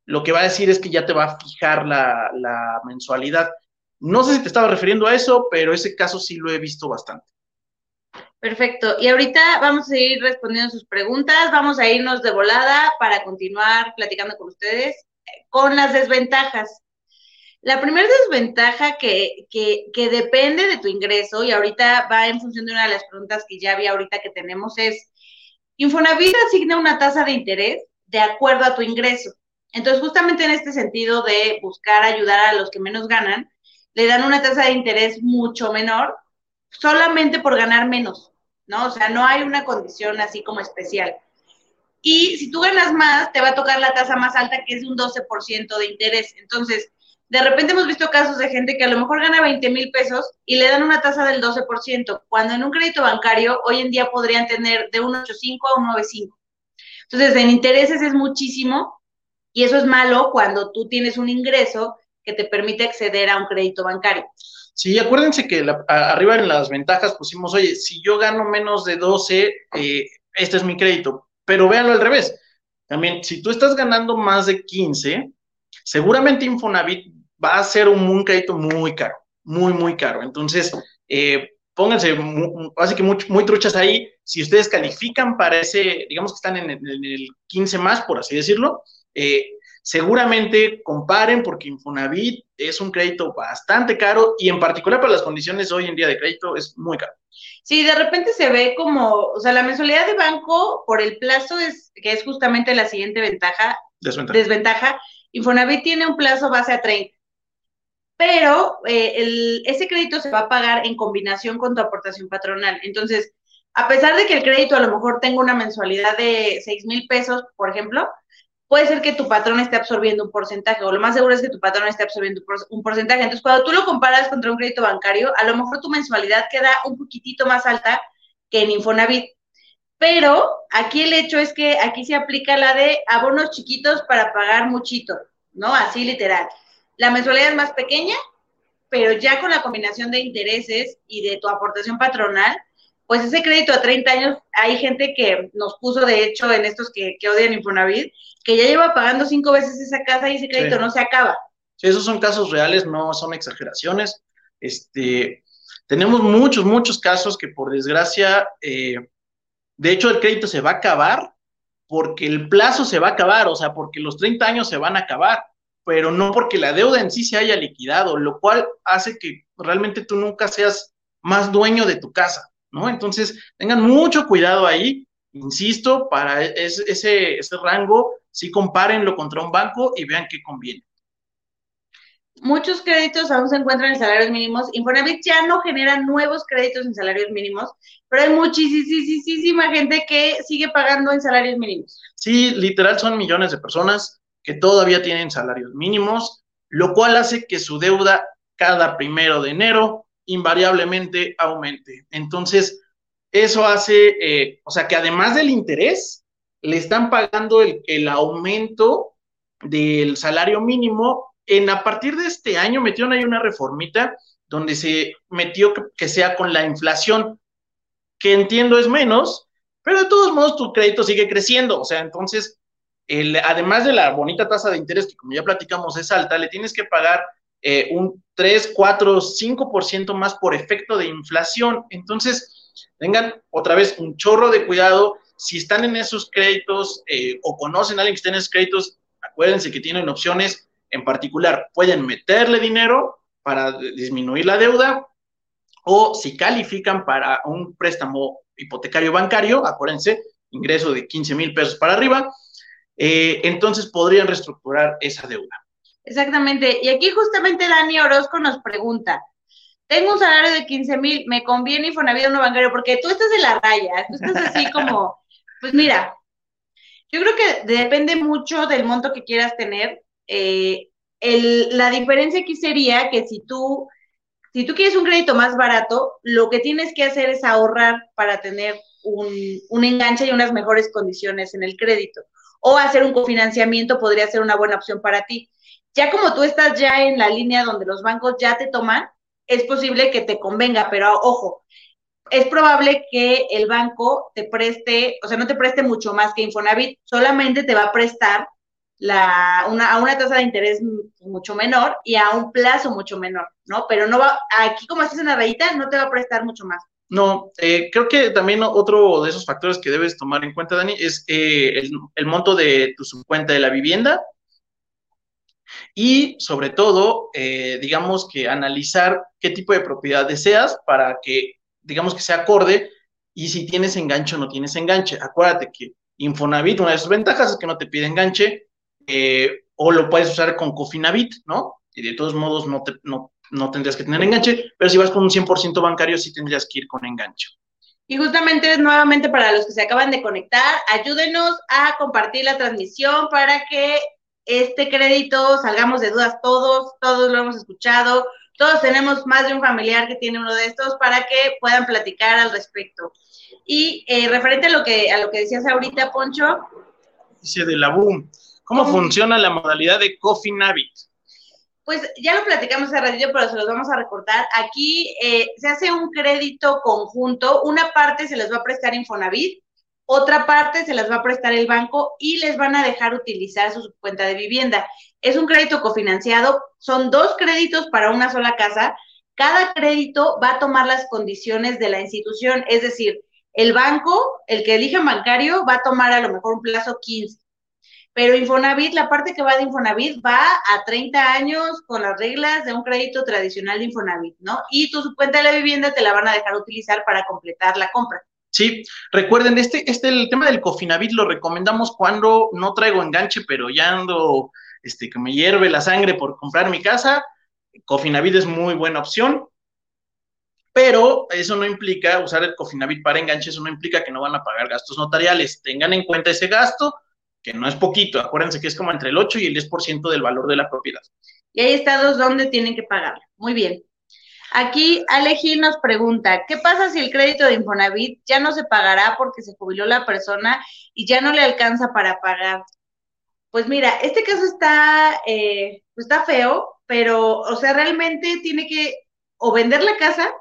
Lo que va a decir es que ya te va a fijar la mensualidad. No sé si te estaba refiriendo a eso, pero ese caso sí lo he visto bastante. Perfecto. Y ahorita vamos a ir respondiendo sus preguntas. Vamos a irnos de volada para continuar platicando con ustedes con las desventajas. La primera desventaja que, que, que, depende de tu ingreso, y ahorita va en función de una de las preguntas que ya vi ahorita que tenemos, es, Infonavit asigna una tasa de interés de acuerdo a tu ingreso. Entonces, justamente en este sentido de buscar ayudar a los que menos ganan, le dan una tasa de interés mucho menor solamente por ganar menos, ¿no? O sea, no hay una condición así como especial. Y si tú ganas más, te va a tocar la tasa más alta, que es un 12% de interés. Entonces, de repente hemos visto casos de gente que a lo mejor gana 20 mil pesos y le dan una tasa del 12%, cuando en un crédito bancario hoy en día podrían tener de un 8.5 a un 9.5. Entonces, en intereses es muchísimo y eso es malo cuando tú tienes un ingreso que te permite acceder a un crédito bancario. Sí, acuérdense que arriba en las ventajas pusimos, oye, si yo gano menos de 12, eh, este es mi crédito, pero véanlo al revés. También, si tú estás ganando más de 15, seguramente Infonavit va a ser un, crédito muy caro, muy, muy caro. Entonces, eh, pónganse así que muy, muy, truchas ahí. Si ustedes califican para ese, digamos que están en en el 15 más, por así decirlo, eh, seguramente comparen porque Infonavit es un crédito bastante caro y en particular para las condiciones hoy en día de crédito es muy caro. Sí, de repente se ve como, o sea, la mensualidad de banco por el plazo es, que es justamente la siguiente ventaja, desventaja. desventaja. Infonavit tiene un plazo base a 30, pero eh, el, ese crédito se va a pagar en combinación con tu aportación patronal. Entonces, a pesar de que el crédito a lo mejor tenga una mensualidad de 6 mil pesos, por ejemplo, puede ser que tu patrón esté absorbiendo un porcentaje, o lo más seguro es que tu patrón esté absorbiendo un porcentaje. Entonces, cuando tú lo comparas contra un crédito bancario, a lo mejor tu mensualidad queda un poquitito más alta que en Infonavit. Pero aquí el hecho es que aquí se aplica la de abonos chiquitos para pagar muchito, ¿no? Así literal. La mensualidad es más pequeña, pero ya con la combinación de intereses y de tu aportación patronal, pues ese crédito a 30 años, hay gente que nos puso, de hecho, en estos que, odian Infonavit, que ya lleva pagando cinco veces esa casa y ese crédito no se acaba. Sí, esos son casos reales, no son exageraciones. Este, tenemos muchos, muchos casos que por desgracia, eh, de hecho, el crédito se va a acabar porque el plazo se va a acabar, o sea, porque los 30 años se van a acabar, pero no porque la deuda en sí se haya liquidado, lo cual hace que realmente tú nunca seas más dueño de tu casa. ¿No? Entonces, tengan mucho cuidado ahí, insisto, para ese, ese rango, sí compárenlo contra un banco y vean qué conviene. Muchos créditos aún se encuentran en salarios mínimos. Infonavit ya no genera nuevos créditos en salarios mínimos, pero hay muchísima gente que sigue pagando en salarios mínimos. Sí, literal son millones de personas que todavía tienen salarios mínimos, lo cual hace que su deuda cada primero de enero invariablemente aumente. Entonces, eso hace, eh, o sea, que además del interés, le están pagando el, aumento del salario mínimo. En a partir de este año metieron ahí una reformita donde se metió que, sea con la inflación, que entiendo es menos, pero de todos modos tu crédito sigue creciendo. O sea, entonces, el, además de la bonita tasa de interés, que como ya platicamos es alta, le tienes que pagar eh, un 3, 4, 5% más por efecto de inflación. Entonces, tengan otra vez un chorro de cuidado. Si están en esos créditos eh, o conocen a alguien que esté en esos créditos, acuérdense que tienen opciones. En particular, pueden meterle dinero para disminuir la deuda o si califican para un préstamo hipotecario bancario, acuérdense, ingreso de 15 mil pesos para arriba, eh, entonces podrían reestructurar esa deuda. Exactamente. Y aquí justamente Dani Orozco nos pregunta, tengo un salario de 15 mil, ¿me conviene Infonavit o no bancario? Porque tú estás en la raya, tú estás así como, pues mira, yo creo que depende mucho del monto que quieras tener. Eh, la diferencia aquí sería que si tú, si tú quieres un crédito más barato, lo que tienes que hacer es ahorrar para tener un, un enganche y unas mejores condiciones en el crédito. O hacer un cofinanciamiento podría ser una buena opción para ti ya como tú estás ya en la línea donde los bancos ya te toman, es posible que te convenga, pero ojo, es probable que el banco te preste, o sea, no te preste mucho más que Infonavit, solamente te va a prestar la, una, a una tasa de interés mucho menor y a un plazo mucho menor, ¿no? Pero no va, aquí como en la rayita, no te va a prestar mucho más. No, eh, creo que también otro de esos factores que debes tomar en cuenta, Dani, es eh, el, el, monto de tu subcuenta de la vivienda y sobre todo, eh, digamos que analizar qué tipo de propiedad deseas para que, digamos que sea acorde y si tienes enganche o no tienes enganche. Acuérdate que Infonavit, una de sus ventajas es que no te pide enganche eh, o lo puedes usar con Cofinavit, ¿no? Y de todos modos no, no, no tendrías que tener enganche, pero si vas con un 100% bancario sí tendrías que ir con enganche. Y justamente nuevamente para los que se acaban de conectar, ayúdenos a compartir la transmisión para que este crédito, salgamos de dudas todos, todos lo hemos escuchado, todos tenemos más de un familiar que tiene uno de estos para que puedan platicar al respecto. Y eh, referente a lo que a lo que decías ahorita, Poncho. Dice de la boom. ¿Cómo funciona la modalidad de Coffee Navit? Pues ya lo platicamos hace ratito, pero se los vamos a recortar. Aquí eh, se hace un crédito conjunto. Una parte se les va a prestar Infonavit otra parte se las va a prestar el banco y les van a dejar utilizar su cuenta de vivienda. Es un crédito cofinanciado, son dos créditos para una sola casa. Cada crédito va a tomar las condiciones de la institución, es decir, el banco, el que elija bancario, va a tomar a lo mejor un plazo 15. Pero Infonavit, la parte que va de Infonavit va a 30 años con las reglas de un crédito tradicional de Infonavit, ¿no? Y tu cuenta de vivienda te la van a dejar utilizar para completar la compra. Sí, recuerden, este, este, el tema del Cofinavit lo recomendamos cuando no traigo enganche, pero ya ando, este, que me hierve la sangre por comprar mi casa. Cofinavit es muy buena opción, pero eso no implica usar el Cofinavit para enganche, eso no implica que no van a pagar gastos notariales. Tengan en cuenta ese gasto, que no es poquito, acuérdense que es como entre el 8 y el 10% del valor de la propiedad. Y hay estados donde tienen que pagar. Muy bien. Aquí Ale nos pregunta, ¿qué pasa si el crédito de Infonavit ya no se pagará porque se jubiló la persona y ya no le alcanza para pagar? Pues mira, este caso está, eh, pues está feo, pero, o sea, realmente tiene que o vender la casa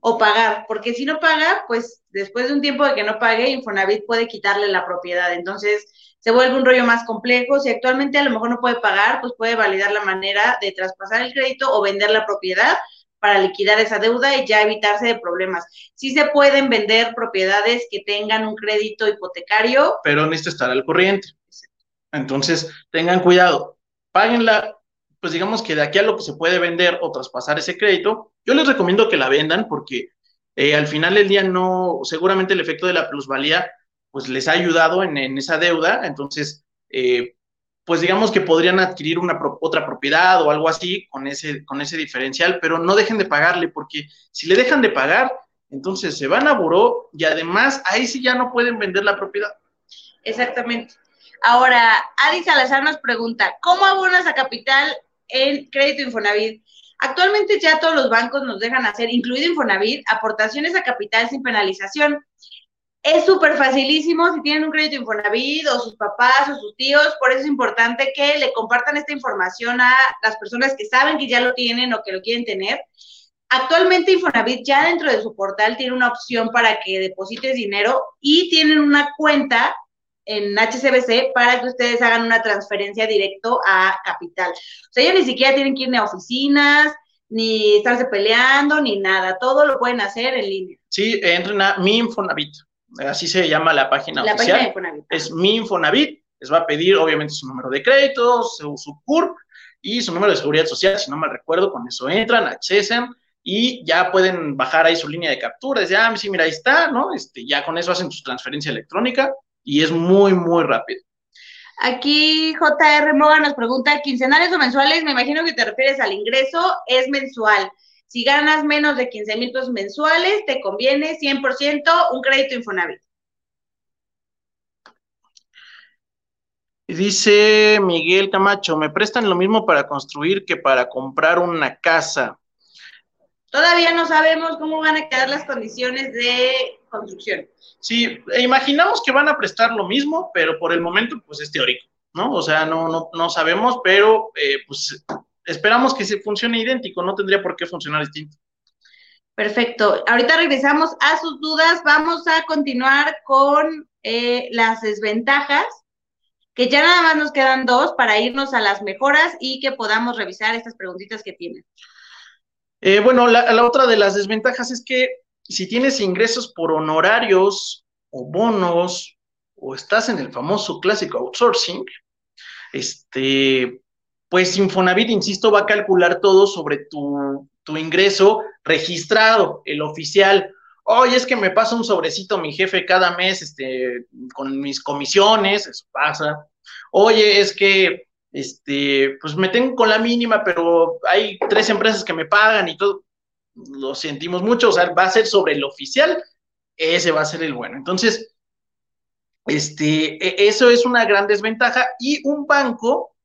o pagar, porque si no paga, pues después de un tiempo de que no pague, Infonavit puede quitarle la propiedad. Entonces, se vuelve un rollo más complejo. Si actualmente a lo mejor no puede pagar, pues puede validar la manera de traspasar el crédito o vender la propiedad para liquidar esa deuda y ya evitarse de problemas. Sí se pueden vender propiedades que tengan un crédito hipotecario. Pero necesita estar al corriente. Entonces, tengan cuidado. Páguenla, pues digamos que de aquí a lo que se puede vender o traspasar ese crédito, yo les recomiendo que la vendan porque eh, al final del día no, seguramente el efecto de la plusvalía, pues les ha ayudado en, esa deuda. Entonces, eh, pues digamos que podrían adquirir una otra propiedad o algo así con ese, con ese diferencial, pero no dejen de pagarle, porque si le dejan de pagar, entonces se van a buró y además ahí sí ya no pueden vender la propiedad. Exactamente. Ahora, Adi Salazar nos pregunta, ¿cómo abonas a capital en crédito Infonavit? Actualmente ya todos los bancos nos dejan hacer, incluido Infonavit, aportaciones a capital sin penalización. Es súper facilísimo si tienen un crédito Infonavit o sus papás o sus tíos, por eso es importante que le compartan esta información a las personas que saben que ya lo tienen o que lo quieren tener. Actualmente Infonavit ya dentro de su portal tiene una opción para que deposites dinero y tienen una cuenta en HCBC para que ustedes hagan una transferencia directo a capital. O sea, ellos ni siquiera tienen que ir a oficinas, ni estarse peleando, ni nada. Todo lo pueden hacer en línea. Sí, entren a Mi Infonavit así se llama la página la oficial. Página de Infonavit. Es mi Infonavit, les va a pedir obviamente su número de crédito, su, su CURP y su número de seguridad social, si no me recuerdo, con eso entran, accesan y ya pueden bajar ahí su línea de captura, ya, ah, sí, mira, ahí está, ¿no? Este, ya con eso hacen su transferencia electrónica y es muy, muy rápido. Aquí JR Moga nos pregunta, ¿quincenales o mensuales? Me imagino que te refieres al ingreso, es mensual. Si ganas menos de 15 mil pesos mensuales, te conviene 100% un crédito Infonavit. Dice Miguel Camacho, me prestan lo mismo para construir que para comprar una casa. Todavía no sabemos cómo van a quedar las condiciones de construcción. Sí, e imaginamos que van a prestar lo mismo, pero por el momento, pues es teórico, ¿no? O sea, no, no, no sabemos, pero eh, pues esperamos que se funcione idéntico, no tendría por qué funcionar distinto. Perfecto. Ahorita regresamos a sus dudas. Vamos a continuar con eh, las desventajas, que ya nada más nos quedan dos para irnos a las mejoras y que podamos revisar estas preguntitas que tienen. Eh, bueno, la, la otra de las desventajas es que si tienes ingresos por honorarios o bonos o estás en el famoso clásico outsourcing, este, pues Infonavit, insisto, va a calcular todo sobre tu, ingreso registrado, el oficial. Oye, es que me pasa un sobrecito mi jefe cada mes este, con mis comisiones, eso pasa. Oye, es que este, pues me tengo con la mínima, pero hay tres empresas que me pagan y todo. Lo sentimos mucho, o sea, va a ser sobre el oficial, ese va a ser el bueno. Entonces, este, e, eso es una gran desventaja y un banco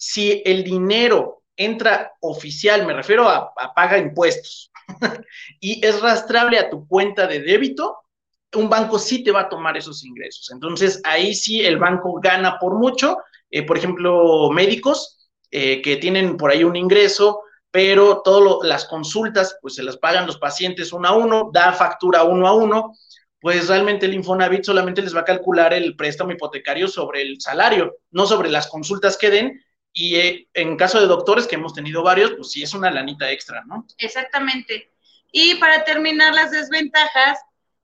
si el dinero entra oficial, me refiero a, paga impuestos, y es rastrable a tu cuenta de débito, un banco sí te va a tomar esos ingresos. Entonces, ahí sí el banco gana por mucho. Eh, por ejemplo, médicos eh, que tienen por ahí un ingreso, pero todas las consultas, pues se las pagan los pacientes uno a uno, da factura uno a uno, pues realmente el Infonavit solamente les va a calcular el préstamo hipotecario sobre el salario, no sobre las consultas que den, y eh, en caso de doctores, que hemos tenido varios, pues sí es una lanita extra, ¿no? Exactamente. Y para terminar las desventajas,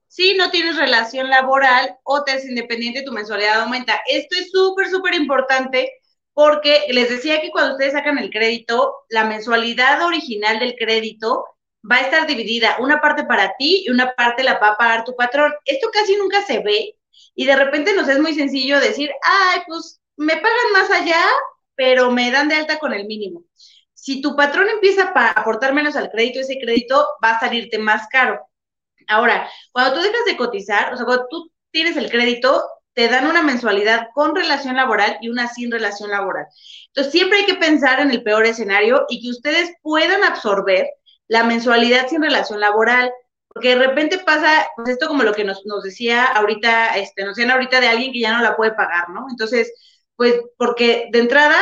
si no tienes relación laboral o te es independiente, tu mensualidad aumenta. Esto es súper, súper importante porque les decía que cuando ustedes sacan el crédito, la mensualidad original del crédito va a estar dividida, una parte para ti y una parte la va a pagar tu patrón. Esto casi nunca se ve y de repente nos es muy sencillo decir, ay, pues me pagan más allá, pero me dan de alta con el mínimo. Si tu patrón empieza a aportar menos al crédito, ese crédito va a salirte más caro. Ahora, cuando tú dejas de cotizar, o sea, cuando tú tienes el crédito, te dan una mensualidad con relación laboral y una sin relación laboral. Entonces, siempre hay que pensar en el peor escenario y que ustedes puedan absorber la mensualidad sin relación laboral, porque de repente pasa, pues esto como lo que nos, nos decía ahorita, este, nos decían ahorita de alguien que ya no la puede pagar, ¿no? Entonces, pues porque de entrada,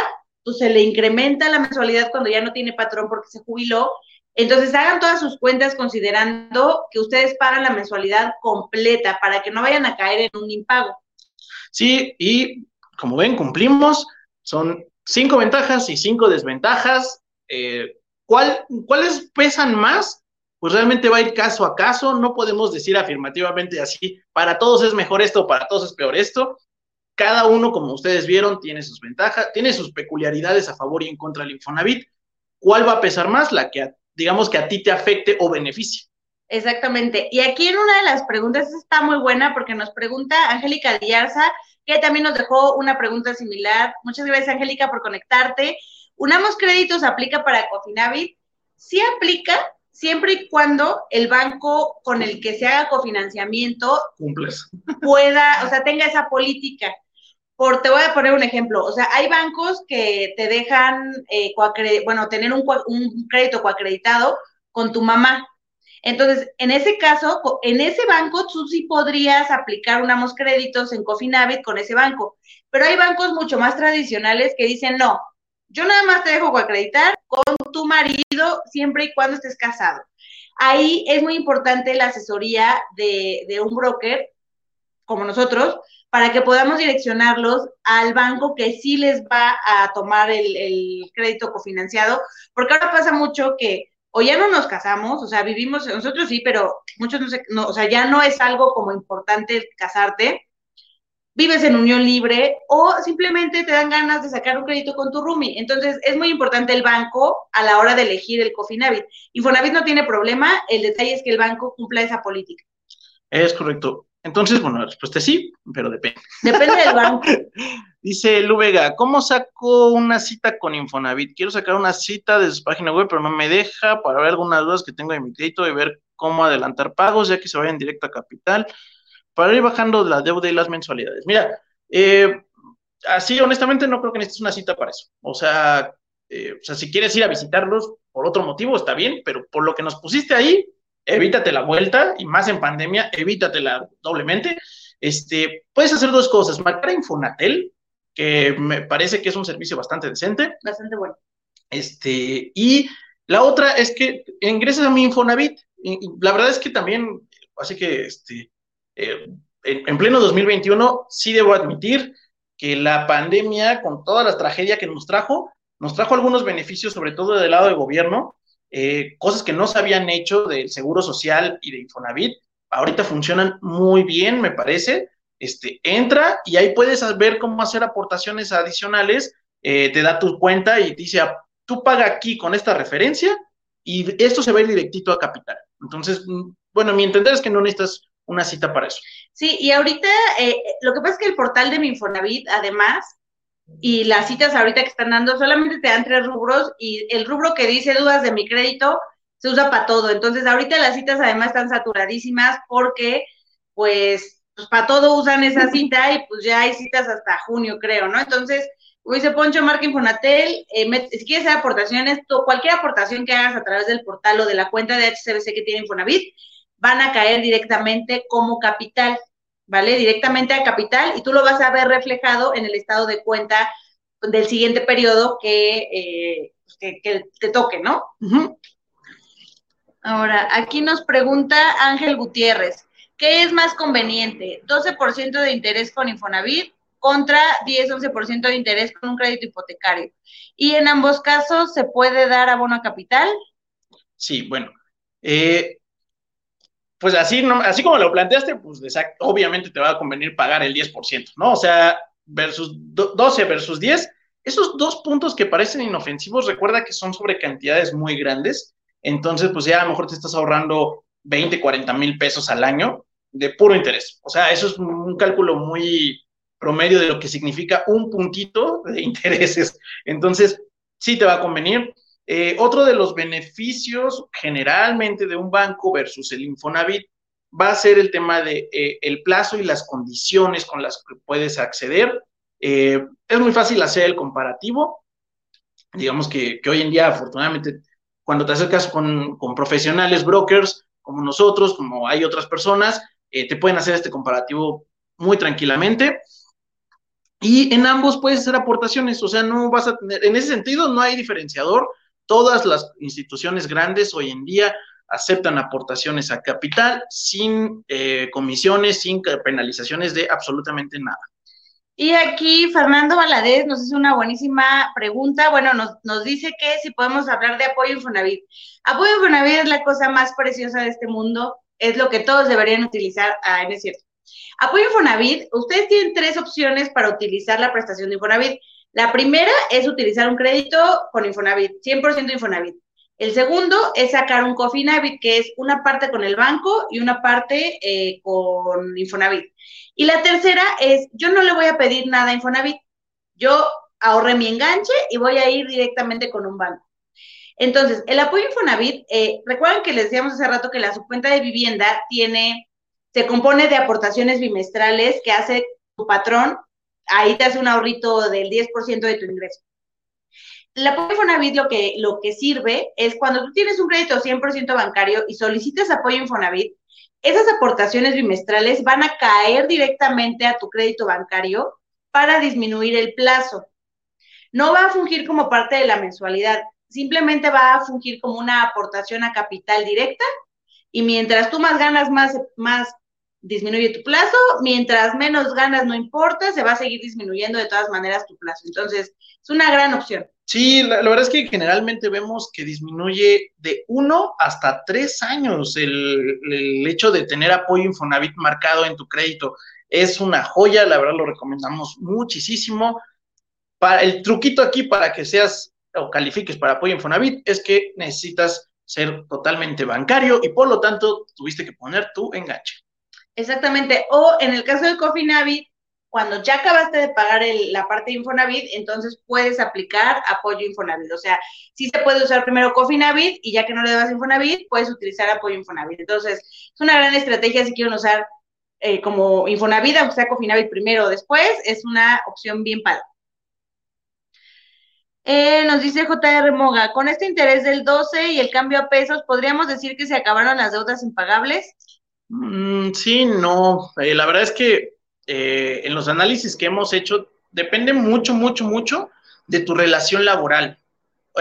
pues se le incrementa la mensualidad cuando ya no tiene patrón porque se jubiló Entonces hagan todas sus cuentas considerando que ustedes pagan la mensualidad completa para que no vayan a caer en un impago. Sí, y como ven, cumplimos. Son cinco ventajas y cinco desventajas. Eh, ¿cuál, ¿Cuáles pesan más? Pues realmente va a ir caso a caso. No podemos decir afirmativamente así, para todos es mejor esto, para todos es peor esto. Cada uno, como ustedes vieron, tiene sus ventajas, tiene sus peculiaridades a favor y en contra del Infonavit. ¿Cuál va a pesar más? La que, digamos, que a ti te afecte o beneficie. Exactamente. Y aquí en una de las preguntas está muy buena porque nos pregunta Angélica Díaz, que también nos dejó una pregunta similar. Muchas gracias, Angélica, por conectarte. Unamos Créditos aplica para Cofinavit. Sí aplica siempre y cuando el banco con el que se haga cofinanciamiento cumples pueda, o sea, tenga esa política. Por, te voy a poner un ejemplo, o sea, hay bancos que te dejan, eh, bueno, tener un, crédito coacreditado con tu mamá. Entonces, en ese caso, en ese banco tú sí podrías aplicar unamos créditos en Cofinavit con ese banco, pero hay bancos mucho más tradicionales que dicen, no, yo nada más te dejo coacreditar con tu marido siempre y cuando estés casado. Ahí es muy importante la asesoría de un broker como nosotros, para que podamos direccionarlos al banco que sí les va a tomar el, crédito cofinanciado, porque ahora pasa mucho que o ya no nos casamos, o sea, vivimos, nosotros sí, pero muchos no, sé, no o sea, ya no es algo como importante casarte, vives en unión libre o simplemente te dan ganas de sacar un crédito con tu roomie. Entonces, es muy importante el banco a la hora de elegir el Cofinavit. Infonavit no tiene problema, el detalle es que el banco cumpla esa política. Es correcto. Entonces, bueno, la respuesta es sí, pero depende. Depende del banco. Dice Lu Vega, ¿cómo saco una cita con Infonavit? Quiero sacar una cita de su página web, pero no me deja para ver algunas dudas que tengo de mi crédito y ver cómo adelantar pagos, ya que se vayan directo a capital, para ir bajando la deuda y las mensualidades. Mira, eh, así honestamente no creo que necesites una cita para eso. O sea, eh, o sea, si quieres ir a visitarlos por otro motivo, está bien, pero por lo que nos pusiste ahí, evítate la vuelta y más en pandemia, evítatela doblemente. Este, puedes hacer dos cosas, marcar a Infonatel, que me parece que es un servicio bastante decente. Bastante bueno. Este, y la otra es que ingresas a mi Infonavit. la verdad es que también, así que este, eh, en, pleno 2021, sí debo admitir que la pandemia, con toda la tragedia que nos trajo, nos trajo algunos beneficios, sobre todo del lado del gobierno, eh, cosas que no se habían hecho del Seguro Social y de Infonavit, ahorita funcionan muy bien, me parece. Este, entra y ahí puedes ver cómo hacer aportaciones adicionales, eh, te da tu cuenta y dice, tú paga aquí con esta referencia y esto se va a ir directito a capital. Entonces, mm, bueno, mi entender es que no necesitas una cita para eso. Sí, y ahorita eh, lo que pasa es que el portal de mi Infonavit, además, y las citas ahorita que están dando solamente te dan tres rubros y el rubro que dice dudas de mi crédito se usa para todo. Entonces ahorita las citas además están saturadísimas porque pues, pues para todo usan esa cita y pues ya hay citas hasta junio creo, ¿no? Entonces, dice Poncho, marca Infonatel, eh, si quieres hacer aportaciones, cualquier aportación que hagas a través del portal o de la cuenta de HCBC que tiene Infonavit, van a caer directamente como capital. ¿Vale? Directamente a capital y tú lo vas a ver reflejado en el estado de cuenta del siguiente periodo que, eh, que, te toque, ¿no? Ahora, aquí nos pregunta Ángel Gutiérrez, ¿qué es más conveniente? ¿12% de interés con Infonavit contra 10-11% de interés con un crédito hipotecario? ¿Y en ambos casos se puede dar abono a capital? Sí, bueno, eh, pues así, así como lo planteaste, pues obviamente te va a convenir pagar el 10%, ¿no? O sea, versus 12 versus 10, esos dos puntos que parecen inofensivos, recuerda que son sobre cantidades muy grandes, entonces pues ya a lo mejor te estás ahorrando 20, 40 mil pesos al año de puro interés. O sea, eso es un cálculo muy promedio de lo que significa un puntito de intereses. Entonces, sí te va a convenir. Eh, otro de los beneficios generalmente de un banco versus el Infonavit va a ser el tema de eh, plazo y las condiciones con las que puedes acceder. Eh, es muy fácil hacer el comparativo. Digamos que, hoy en día, afortunadamente, cuando te acercas con, con, profesionales, brokers, como nosotros, como hay otras personas, te pueden hacer este comparativo muy tranquilamente. Y en ambos puedes hacer aportaciones, o sea, no vas a tener, en ese sentido, no hay diferenciador Todas las instituciones grandes hoy en día aceptan aportaciones a capital sin eh, comisiones, sin penalizaciones de absolutamente nada. Y aquí Fernando Valadez nos hace una buenísima pregunta. Bueno, nos, dice que si podemos hablar de apoyo Infonavit. Apoyo Infonavit es la cosa más preciosa de este mundo, es lo que todos deberían utilizar. Ah, no es cierto. Apoyo Infonavit, ustedes tienen tres opciones para utilizar la prestación de Infonavit. La primera es utilizar un crédito con Infonavit, 100% Infonavit. El segundo es sacar un Cofinavit, que es una parte con el banco y una parte eh, con Infonavit. Y la tercera es, yo no le voy a pedir nada a Infonavit, yo ahorré mi enganche y voy a ir directamente con un banco. Entonces, el apoyo Infonavit, eh, recuerden que les decíamos hace rato que la subcuenta de vivienda tiene, se compone de aportaciones bimestrales que hace tu patrón, ahí te hace un ahorrito del 10% de tu ingreso. El apoyo Infonavit lo que, lo que sirve es cuando tú tienes un crédito 100% bancario y solicitas apoyo Infonavit, esas aportaciones bimestrales van a caer directamente a tu crédito bancario para disminuir el plazo. No va a fungir como parte de la mensualidad, simplemente va a fungir como una aportación a capital directa y mientras tú más ganas, más, más disminuye tu plazo, mientras menos ganas no importa, se va a seguir disminuyendo de todas maneras tu plazo. Entonces, es una gran opción. Sí, la, verdad es que generalmente vemos que disminuye de uno hasta tres años el, hecho de tener apoyo Infonavit marcado en tu crédito. Es una joya, la verdad lo recomendamos muchísimo. Para, el truquito aquí para que seas o califiques para apoyo Infonavit es que necesitas ser totalmente bancario y por lo tanto tuviste que poner tu enganche. Exactamente. O en el caso del Cofinavit, cuando ya acabaste de pagar la parte de Infonavit, entonces puedes aplicar apoyo Infonavit. O sea, sí se puede usar primero Cofinavit y ya que no le das Infonavit, puedes utilizar apoyo Infonavit. Entonces, es una gran estrategia si quieren usar eh, como Infonavit, aunque sea Cofinavit primero o después, es una opción bien padre. Eh, nos dice JR Moga, con este interés del 12 y el cambio a pesos, ¿podríamos decir que se acabaron las deudas impagables? Mm, sí, no. Eh, la verdad es que eh, en los análisis que hemos hecho, depende mucho, mucho, mucho de tu relación laboral.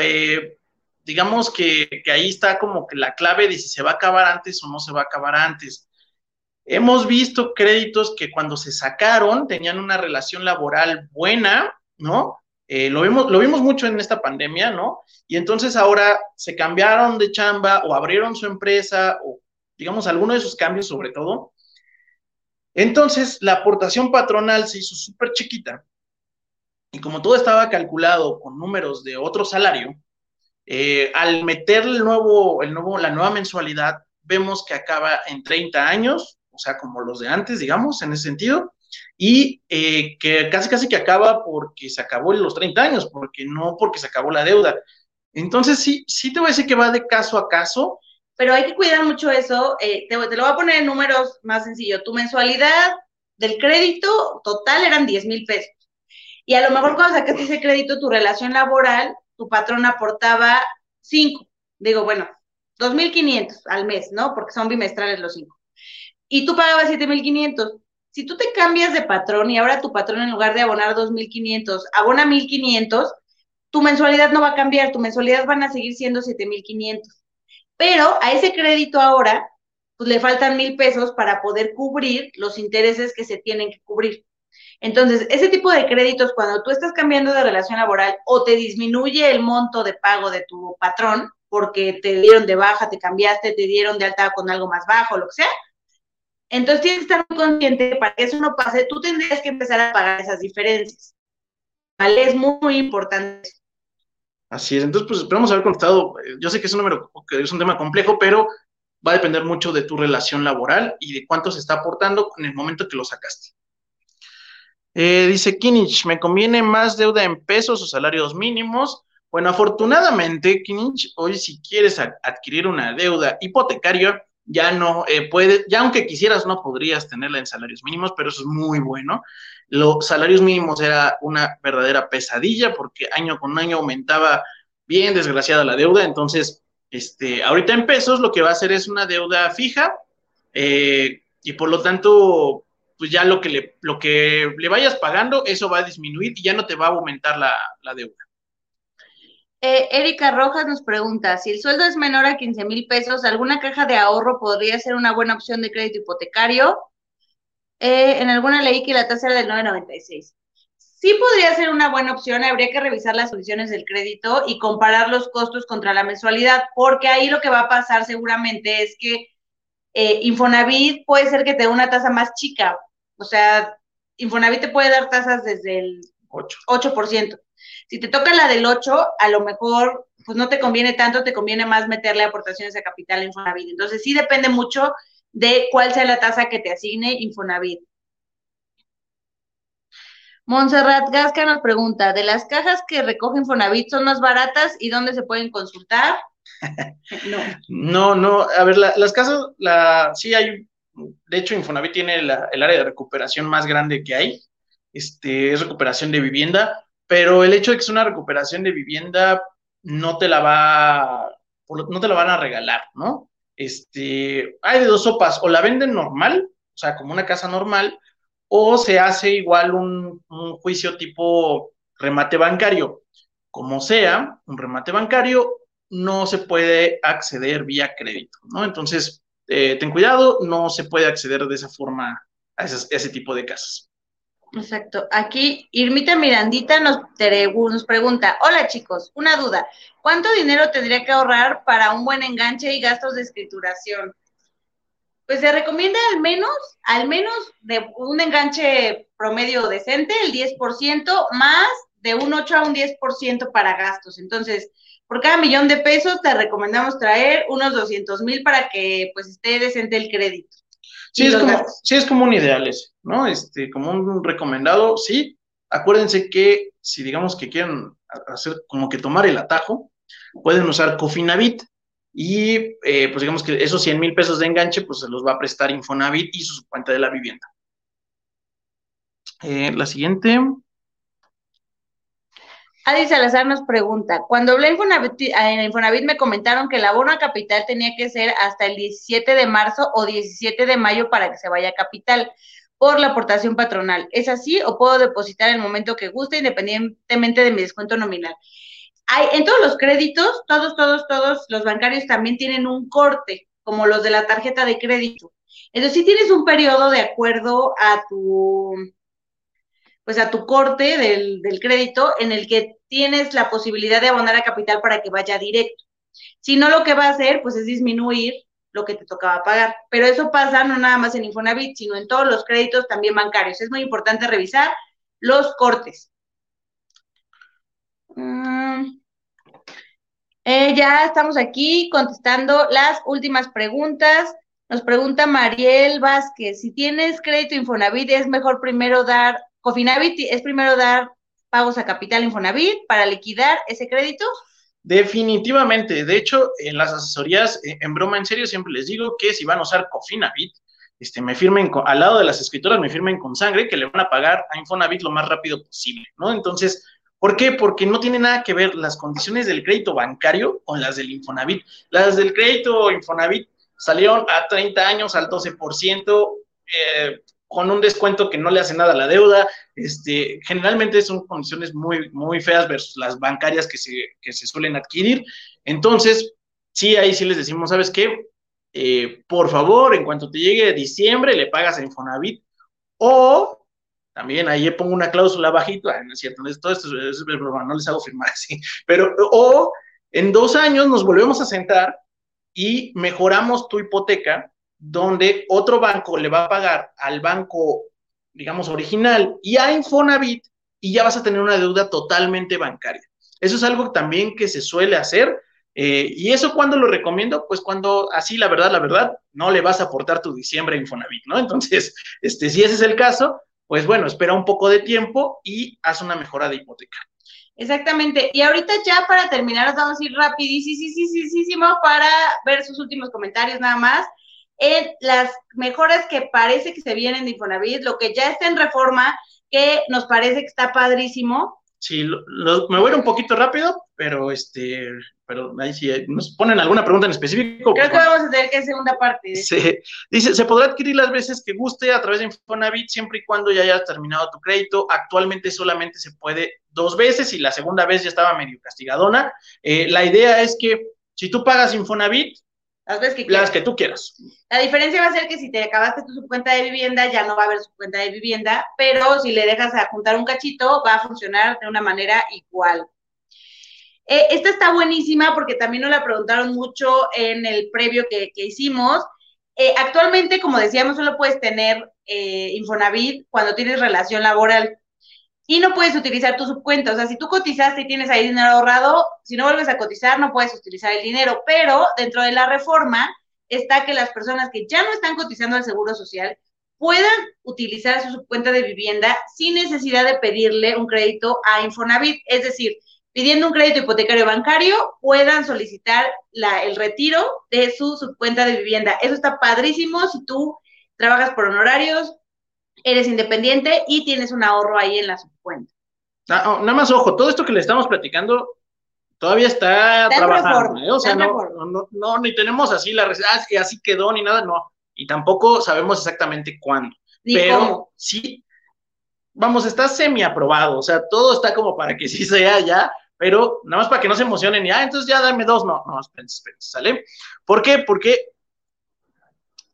Eh, digamos que, ahí está como que la clave de si se va a acabar antes o no se va a acabar antes. Hemos visto créditos que cuando se sacaron tenían una relación laboral buena, ¿no? Lo, vimos, lo vimos mucho en esta pandemia, ¿no? Y entonces ahora se cambiaron de chamba o abrieron su empresa o, digamos, alguno de esos cambios sobre todo, entonces, la aportación patronal se hizo súper chiquita. Y como todo estaba calculado con números de otro salario, eh, al meter el nuevo, el nuevo, la nueva mensualidad, vemos que acaba en 30 años, o sea, como los de antes, digamos, en ese sentido, y eh, que casi casi que acaba porque se acabó los 30 años, porque no porque se acabó la deuda. Entonces, sí, sí te voy a decir que va de caso a caso, pero hay que cuidar mucho eso. Eh, te, lo voy a poner en números más sencillos. Tu mensualidad del crédito total eran 10 mil pesos. Y a lo mejor cuando sacaste ese crédito, tu relación laboral, tu patrón aportaba 5. Digo, bueno, 2.500 al mes, ¿no? Porque son bimestrales los 5. Y tú pagabas 7.500. Si tú te cambias de patrón y ahora tu patrón en lugar de abonar 2.500, abona 1.500, tu mensualidad no va a cambiar, tu mensualidad van a seguir siendo 7.500 pero a ese crédito ahora, pues le faltan mil pesos para poder cubrir los intereses que se tienen que cubrir. Entonces, ese tipo de créditos, cuando tú estás cambiando de relación laboral o te disminuye el monto de pago de tu patrón, porque te dieron de baja, te cambiaste, te dieron de alta con algo más bajo, lo que sea, entonces tienes que estar muy consciente para que eso no pase, tú tendrías que empezar a pagar esas diferencias. ¿Vale? Es muy, muy importante. Así es, entonces pues esperamos haber contestado, yo sé que es un número, que es un tema complejo, pero va a depender mucho de tu relación laboral y de cuánto se está aportando en el momento que lo sacaste. Eh, dice Kinich, ¿me conviene más deuda en pesos o salarios mínimos? Bueno, afortunadamente, Kinich, hoy si quieres adquirir una deuda hipotecaria, ya no eh, puede, ya aunque quisieras, no podrías tenerla en salarios mínimos, pero eso es muy bueno. Los salarios mínimos era una verdadera pesadilla porque año con año aumentaba bien desgraciada la deuda. Entonces, este, ahorita en pesos lo que va a hacer es una deuda fija eh, y por lo tanto, pues ya lo que, le, lo que le vayas pagando, eso va a disminuir y ya no te va a aumentar la, la deuda. Eh, Erika Rojas nos pregunta, si el sueldo es menor a 15 mil pesos, ¿alguna caja de ahorro podría ser una buena opción de crédito hipotecario? Eh, en alguna ley que la tasa era del 996. Sí podría ser una buena opción, habría que revisar las condiciones del crédito y comparar los costos contra la mensualidad, porque ahí lo que va a pasar seguramente es que eh, Infonavit puede ser que te dé una tasa más chica, o sea, Infonavit te puede dar tasas desde el 8%. 8%. Si te toca la del 8, a lo mejor pues no te conviene tanto, te conviene más meterle aportaciones a capital a Infonavit. Entonces sí depende mucho de cuál sea la tasa que te asigne Infonavit. Montserrat Gasca nos pregunta, ¿de las cajas que recoge Infonavit son más baratas y dónde se pueden consultar? no. No, no, a ver, las casas, la, sí hay, de hecho Infonavit tiene el área de recuperación más grande que hay, este, es recuperación de vivienda, pero el hecho de que es una recuperación de vivienda no te la va, no te la van a regalar, ¿no? Este, hay de dos sopas, o la venden normal, o sea, como una casa normal, o se hace igual un, juicio tipo remate bancario. Como sea, un remate bancario no se puede acceder vía crédito, ¿no? Entonces, eh, ten cuidado, no se puede acceder de esa forma a ese tipo de casas. Exacto. Aquí Irmita Mirandita nos, nos pregunta, hola chicos, una duda, ¿cuánto dinero tendría que ahorrar para un buen enganche y gastos de escrituración? Pues se recomienda al menos, al menos de un enganche promedio decente, el 10%, más de un 8 a un 10% para gastos. Entonces, por cada millón de pesos te recomendamos traer unos 200 mil para que pues esté decente el crédito. Sí es, como, sí, es como un ideal ese, ¿no? Este, como un recomendado, sí. Acuérdense que si digamos que quieren hacer como que tomar el atajo, pueden usar Cofinavit y eh, pues digamos que esos 100 mil pesos de enganche pues se los va a prestar Infonavit y su cuenta de la vivienda. Eh, la siguiente. Adi Salazar nos pregunta, cuando hablé en Infonavit, me comentaron que el abono a capital tenía que ser hasta el 17 de marzo o 17 de mayo para que se vaya a capital por la aportación patronal. ¿Es así o puedo depositar el momento que guste independientemente de mi descuento nominal? Hay, en todos los créditos, todos, todos, todos los bancarios también tienen un corte, como los de la tarjeta de crédito. Entonces, si tienes un periodo de acuerdo a tu pues a tu corte del, crédito en el que tienes la posibilidad de abonar a capital para que vaya directo. Si no, lo que va a hacer, pues es disminuir lo que te tocaba pagar. Pero eso pasa no nada más en Infonavit, sino en todos los créditos también bancarios. Es muy importante revisar los cortes. Mm. Eh, ya estamos aquí contestando las últimas preguntas. Nos pregunta Mariel Vázquez, si tienes crédito Infonavit, es mejor primero dar Cofinavit es primero dar pagos a capital Infonavit para liquidar ese crédito. Definitivamente. De hecho, en las asesorías, eh, en broma, en serio, siempre les digo que si van a usar Cofinavit, este, me firmen al lado de las escritoras, me firmen con sangre que le van a pagar a Infonavit lo más rápido posible, ¿no? Entonces, ¿por qué? Porque no tiene nada que ver las condiciones del crédito bancario con las del Infonavit. Las del crédito Infonavit salieron a 30 años al 12%, eh, con un descuento que no le hace nada a la deuda. Este, generalmente son condiciones muy, muy feas versus las bancarias que se, que se suelen adquirir. Entonces, sí, ahí sí les decimos, ¿sabes qué? Eh, por favor, en cuanto te llegue diciembre, le pagas a Infonavit o también ahí pongo una cláusula es cierto, todo esto es, no les hago firmar así, pero o en dos años nos volvemos a sentar y mejoramos tu hipoteca donde otro banco le va a pagar al banco, digamos, original y a Infonavit y ya vas a tener una deuda totalmente bancaria. Eso es algo también que se suele hacer. Eh, ¿Y eso cuando lo recomiendo? Pues cuando así, la verdad, la verdad, no le vas a aportar tu diciembre a Infonavit, ¿no? Entonces, este, si ese es el caso, pues bueno, espera un poco de tiempo y haz una mejora de hipoteca. Exactamente. Y ahorita ya para terminar, vamos a ir rapidísimo para ver sus últimos comentarios nada más en las mejoras que parece que se vienen de Infonavit, lo que ya está en reforma, que nos parece que está padrísimo. Sí, me voy a ir un poquito rápido, pero este, pero ahí si nos ponen alguna pregunta en específico. Creo pues que vamos a tener que segunda parte. Sí. Dice, se podrá adquirir las veces que guste a través de Infonavit siempre y cuando ya hayas terminado tu crédito. Actualmente solamente se puede dos veces y la segunda vez ya estaba medio castigadona. Eh, la idea es que si tú pagas Infonavit, las veces que, las que tú quieras. La diferencia va a ser que si te acabaste tu subcuenta de vivienda, ya no va a haber subcuenta de vivienda, pero si le dejas a juntar un cachito, va a funcionar de una manera igual. Eh, esta está buenísima porque también nos la preguntaron mucho en el previo que, hicimos. Eh, actualmente, como decíamos, solo puedes tener eh, Infonavit cuando tienes relación laboral y no puedes utilizar tu subcuenta. O sea, si tú cotizaste y tienes ahí dinero ahorrado, si no vuelves a cotizar, no puedes utilizar el dinero. Pero dentro de la reforma está que las personas que ya no están cotizando al Seguro Social puedan utilizar su subcuenta de vivienda sin necesidad de pedirle un crédito a Infonavit. Es decir, pidiendo un crédito hipotecario bancario, puedan solicitar el retiro de su subcuenta de vivienda. Eso está padrísimo si tú trabajas por honorarios, eres independiente y tienes un ahorro ahí en la subcuenta. Ah, oh, nada más, ojo, todo esto que le estamos platicando todavía está, trabajando, ¿eh? o sea, no, no, ni tenemos así la ah, que así quedó ni nada, no, y tampoco sabemos exactamente cuándo, pero sí, vamos, está semi aprobado, o sea, todo está como para que sí sea ya, pero nada más para que no se emocionen y, ah, entonces ya dame dos, no, no, espérense, espérense, ¿sale? ¿Por qué? Porque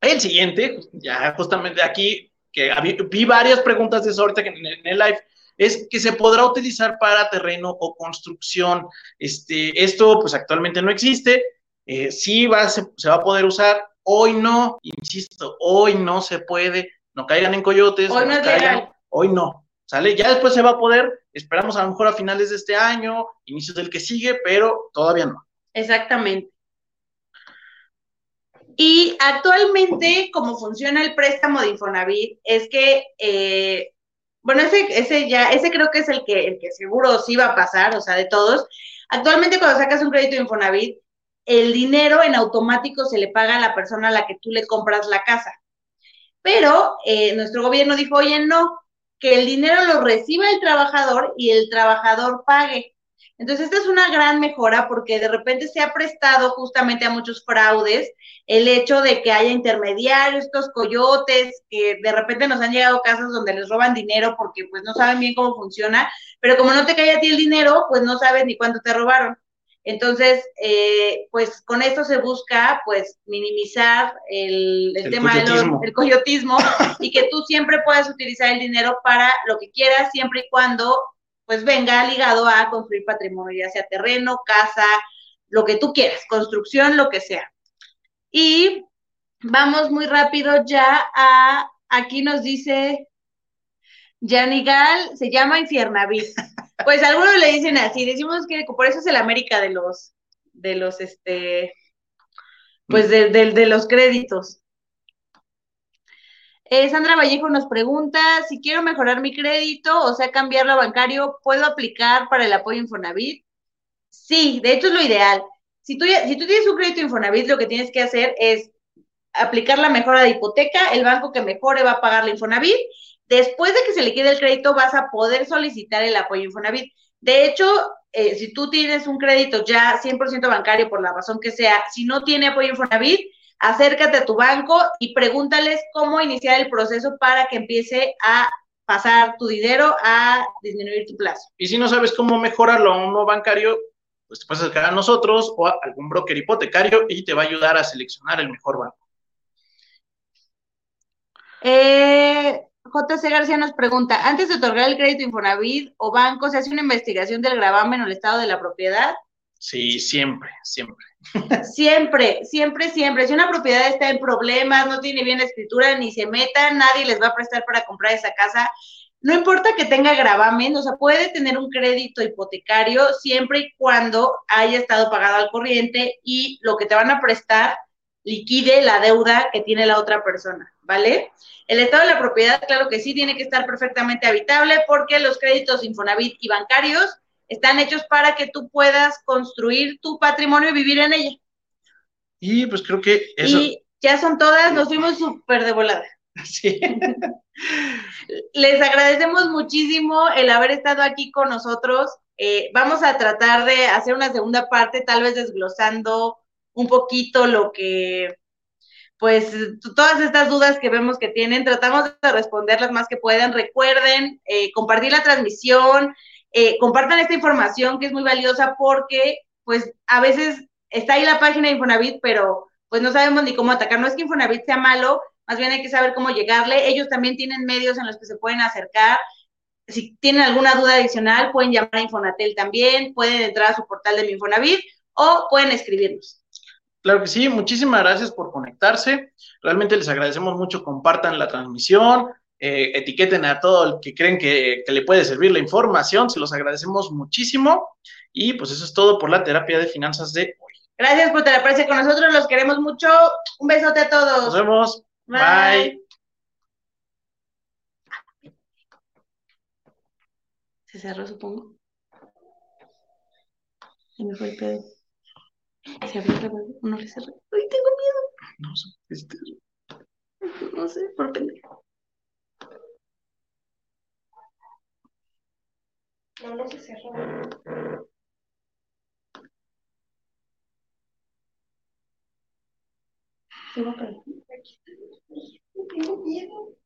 el siguiente, ya justamente aquí que vi varias preguntas de eso ahorita en, el live, es que se podrá utilizar para terreno o construcción. Este, esto pues actualmente no existe, eh, sí va, se, va a poder usar, hoy no, insisto, hoy no se puede, no caigan en coyotes, hoy no, caigan, hoy no, ¿sale? Ya después se va a poder, esperamos a lo mejor a finales de este año, inicios del que sigue, pero todavía no. Exactamente. Y actualmente, como funciona el préstamo de Infonavit, es que, eh, bueno, ese, ese ya, ese creo que es el que, el que seguro sí va a pasar, o sea, de todos. Actualmente, cuando sacas un crédito de Infonavit, el dinero en automático se le paga a la persona a la que tú le compras la casa. Pero eh, nuestro gobierno dijo, oye, no, que el dinero lo reciba el trabajador y el trabajador pague. Entonces, esta es una gran mejora porque de repente se ha prestado justamente a muchos fraudes el hecho de que haya intermediarios, estos coyotes, que de repente nos han llegado casos donde les roban dinero porque pues no saben bien cómo funciona, pero como no te cae a ti el dinero, pues no sabes ni cuánto te robaron. Entonces, eh, pues con esto se busca pues minimizar el, tema del coyotismo y que tú siempre puedas utilizar el dinero para lo que quieras, siempre y cuando pues venga ligado a construir patrimonio, ya sea terreno, casa, lo que tú quieras, construcción, lo que sea. Y vamos muy rápido ya a, aquí nos dice Yanigal, se llama Infiernavit. Pues algunos le dicen así, decimos que por eso es el América de los, de los, este, pues de, de los créditos. Eh, Sandra Vallejo nos pregunta si quiero mejorar mi crédito, o sea, cambiarlo a bancario, ¿puedo aplicar para el apoyo Infonavit? Sí, de hecho es lo ideal. Si tú, si tú tienes un crédito Infonavit, lo que tienes que hacer es aplicar la mejora de hipoteca, el banco que mejore va a pagar la Infonavit. Después de que se liquide el crédito, vas a poder solicitar el apoyo Infonavit. De hecho, eh, si tú tienes un crédito ya 100% bancario por la razón que sea, si no tiene apoyo Infonavit, acércate a tu banco y pregúntales cómo iniciar el proceso para que empiece a pasar tu dinero a disminuir tu plazo. Y si no sabes cómo mejorarlo a un no bancario, pues te puedes acercar a nosotros o a algún broker hipotecario y te va a ayudar a seleccionar el mejor banco. Eh, JC García nos pregunta, antes de otorgar el crédito Infonavit o banco, ¿se hace una investigación del gravamen o el estado de la propiedad? Sí, siempre, siempre. Siempre, siempre, siempre. Si una propiedad está en problemas, no tiene bien escritura, ni se meta, nadie les va a prestar para comprar esa casa. No importa que tenga gravamen, o sea, puede tener un crédito hipotecario siempre y cuando haya estado pagado al corriente y lo que te van a prestar liquide la deuda que tiene la otra persona, ¿vale? El estado de la propiedad, claro que sí, tiene que estar perfectamente habitable porque los créditos Infonavit y bancarios están hechos para que tú puedas construir tu patrimonio y vivir en ella. Y pues creo que eso. Y ya son todas, nos fuimos súper de volada. Sí. Les agradecemos muchísimo el haber estado aquí con nosotros. Eh, vamos a tratar de hacer una segunda parte, tal vez desglosando un poquito lo que, pues, todas estas dudas que vemos que tienen, tratamos de responderlas más que puedan. Recuerden eh, compartir la transmisión, eh, compartan esta información que es muy valiosa porque, pues, a veces está ahí la página de Infonavit, pero pues no sabemos ni cómo atacar. No es que Infonavit sea malo, más bien hay que saber cómo llegarle. Ellos también tienen medios en los que se pueden acercar. Si tienen alguna duda adicional, pueden llamar a Infonatel también, pueden entrar a su portal de mi Infonavit o pueden escribirnos. Claro que sí, muchísimas gracias por conectarse. Realmente les agradecemos mucho. Compartan la transmisión, eh, etiqueten a todo el que creen que, que, le puede servir la información. Se los agradecemos muchísimo. Y pues eso es todo por la terapia de finanzas de hoy. Gracias por terapiarse con nosotros. Los queremos mucho. Un besote a todos. Nos vemos. Bye. Se cerró, supongo. Se me fue el pedo. Se abrió vez. No le cerré. ¡Ay, tengo miedo! No sé. Este... No sé, por pendejo. No, no se cerró. Se va a caer. Tengo miedo.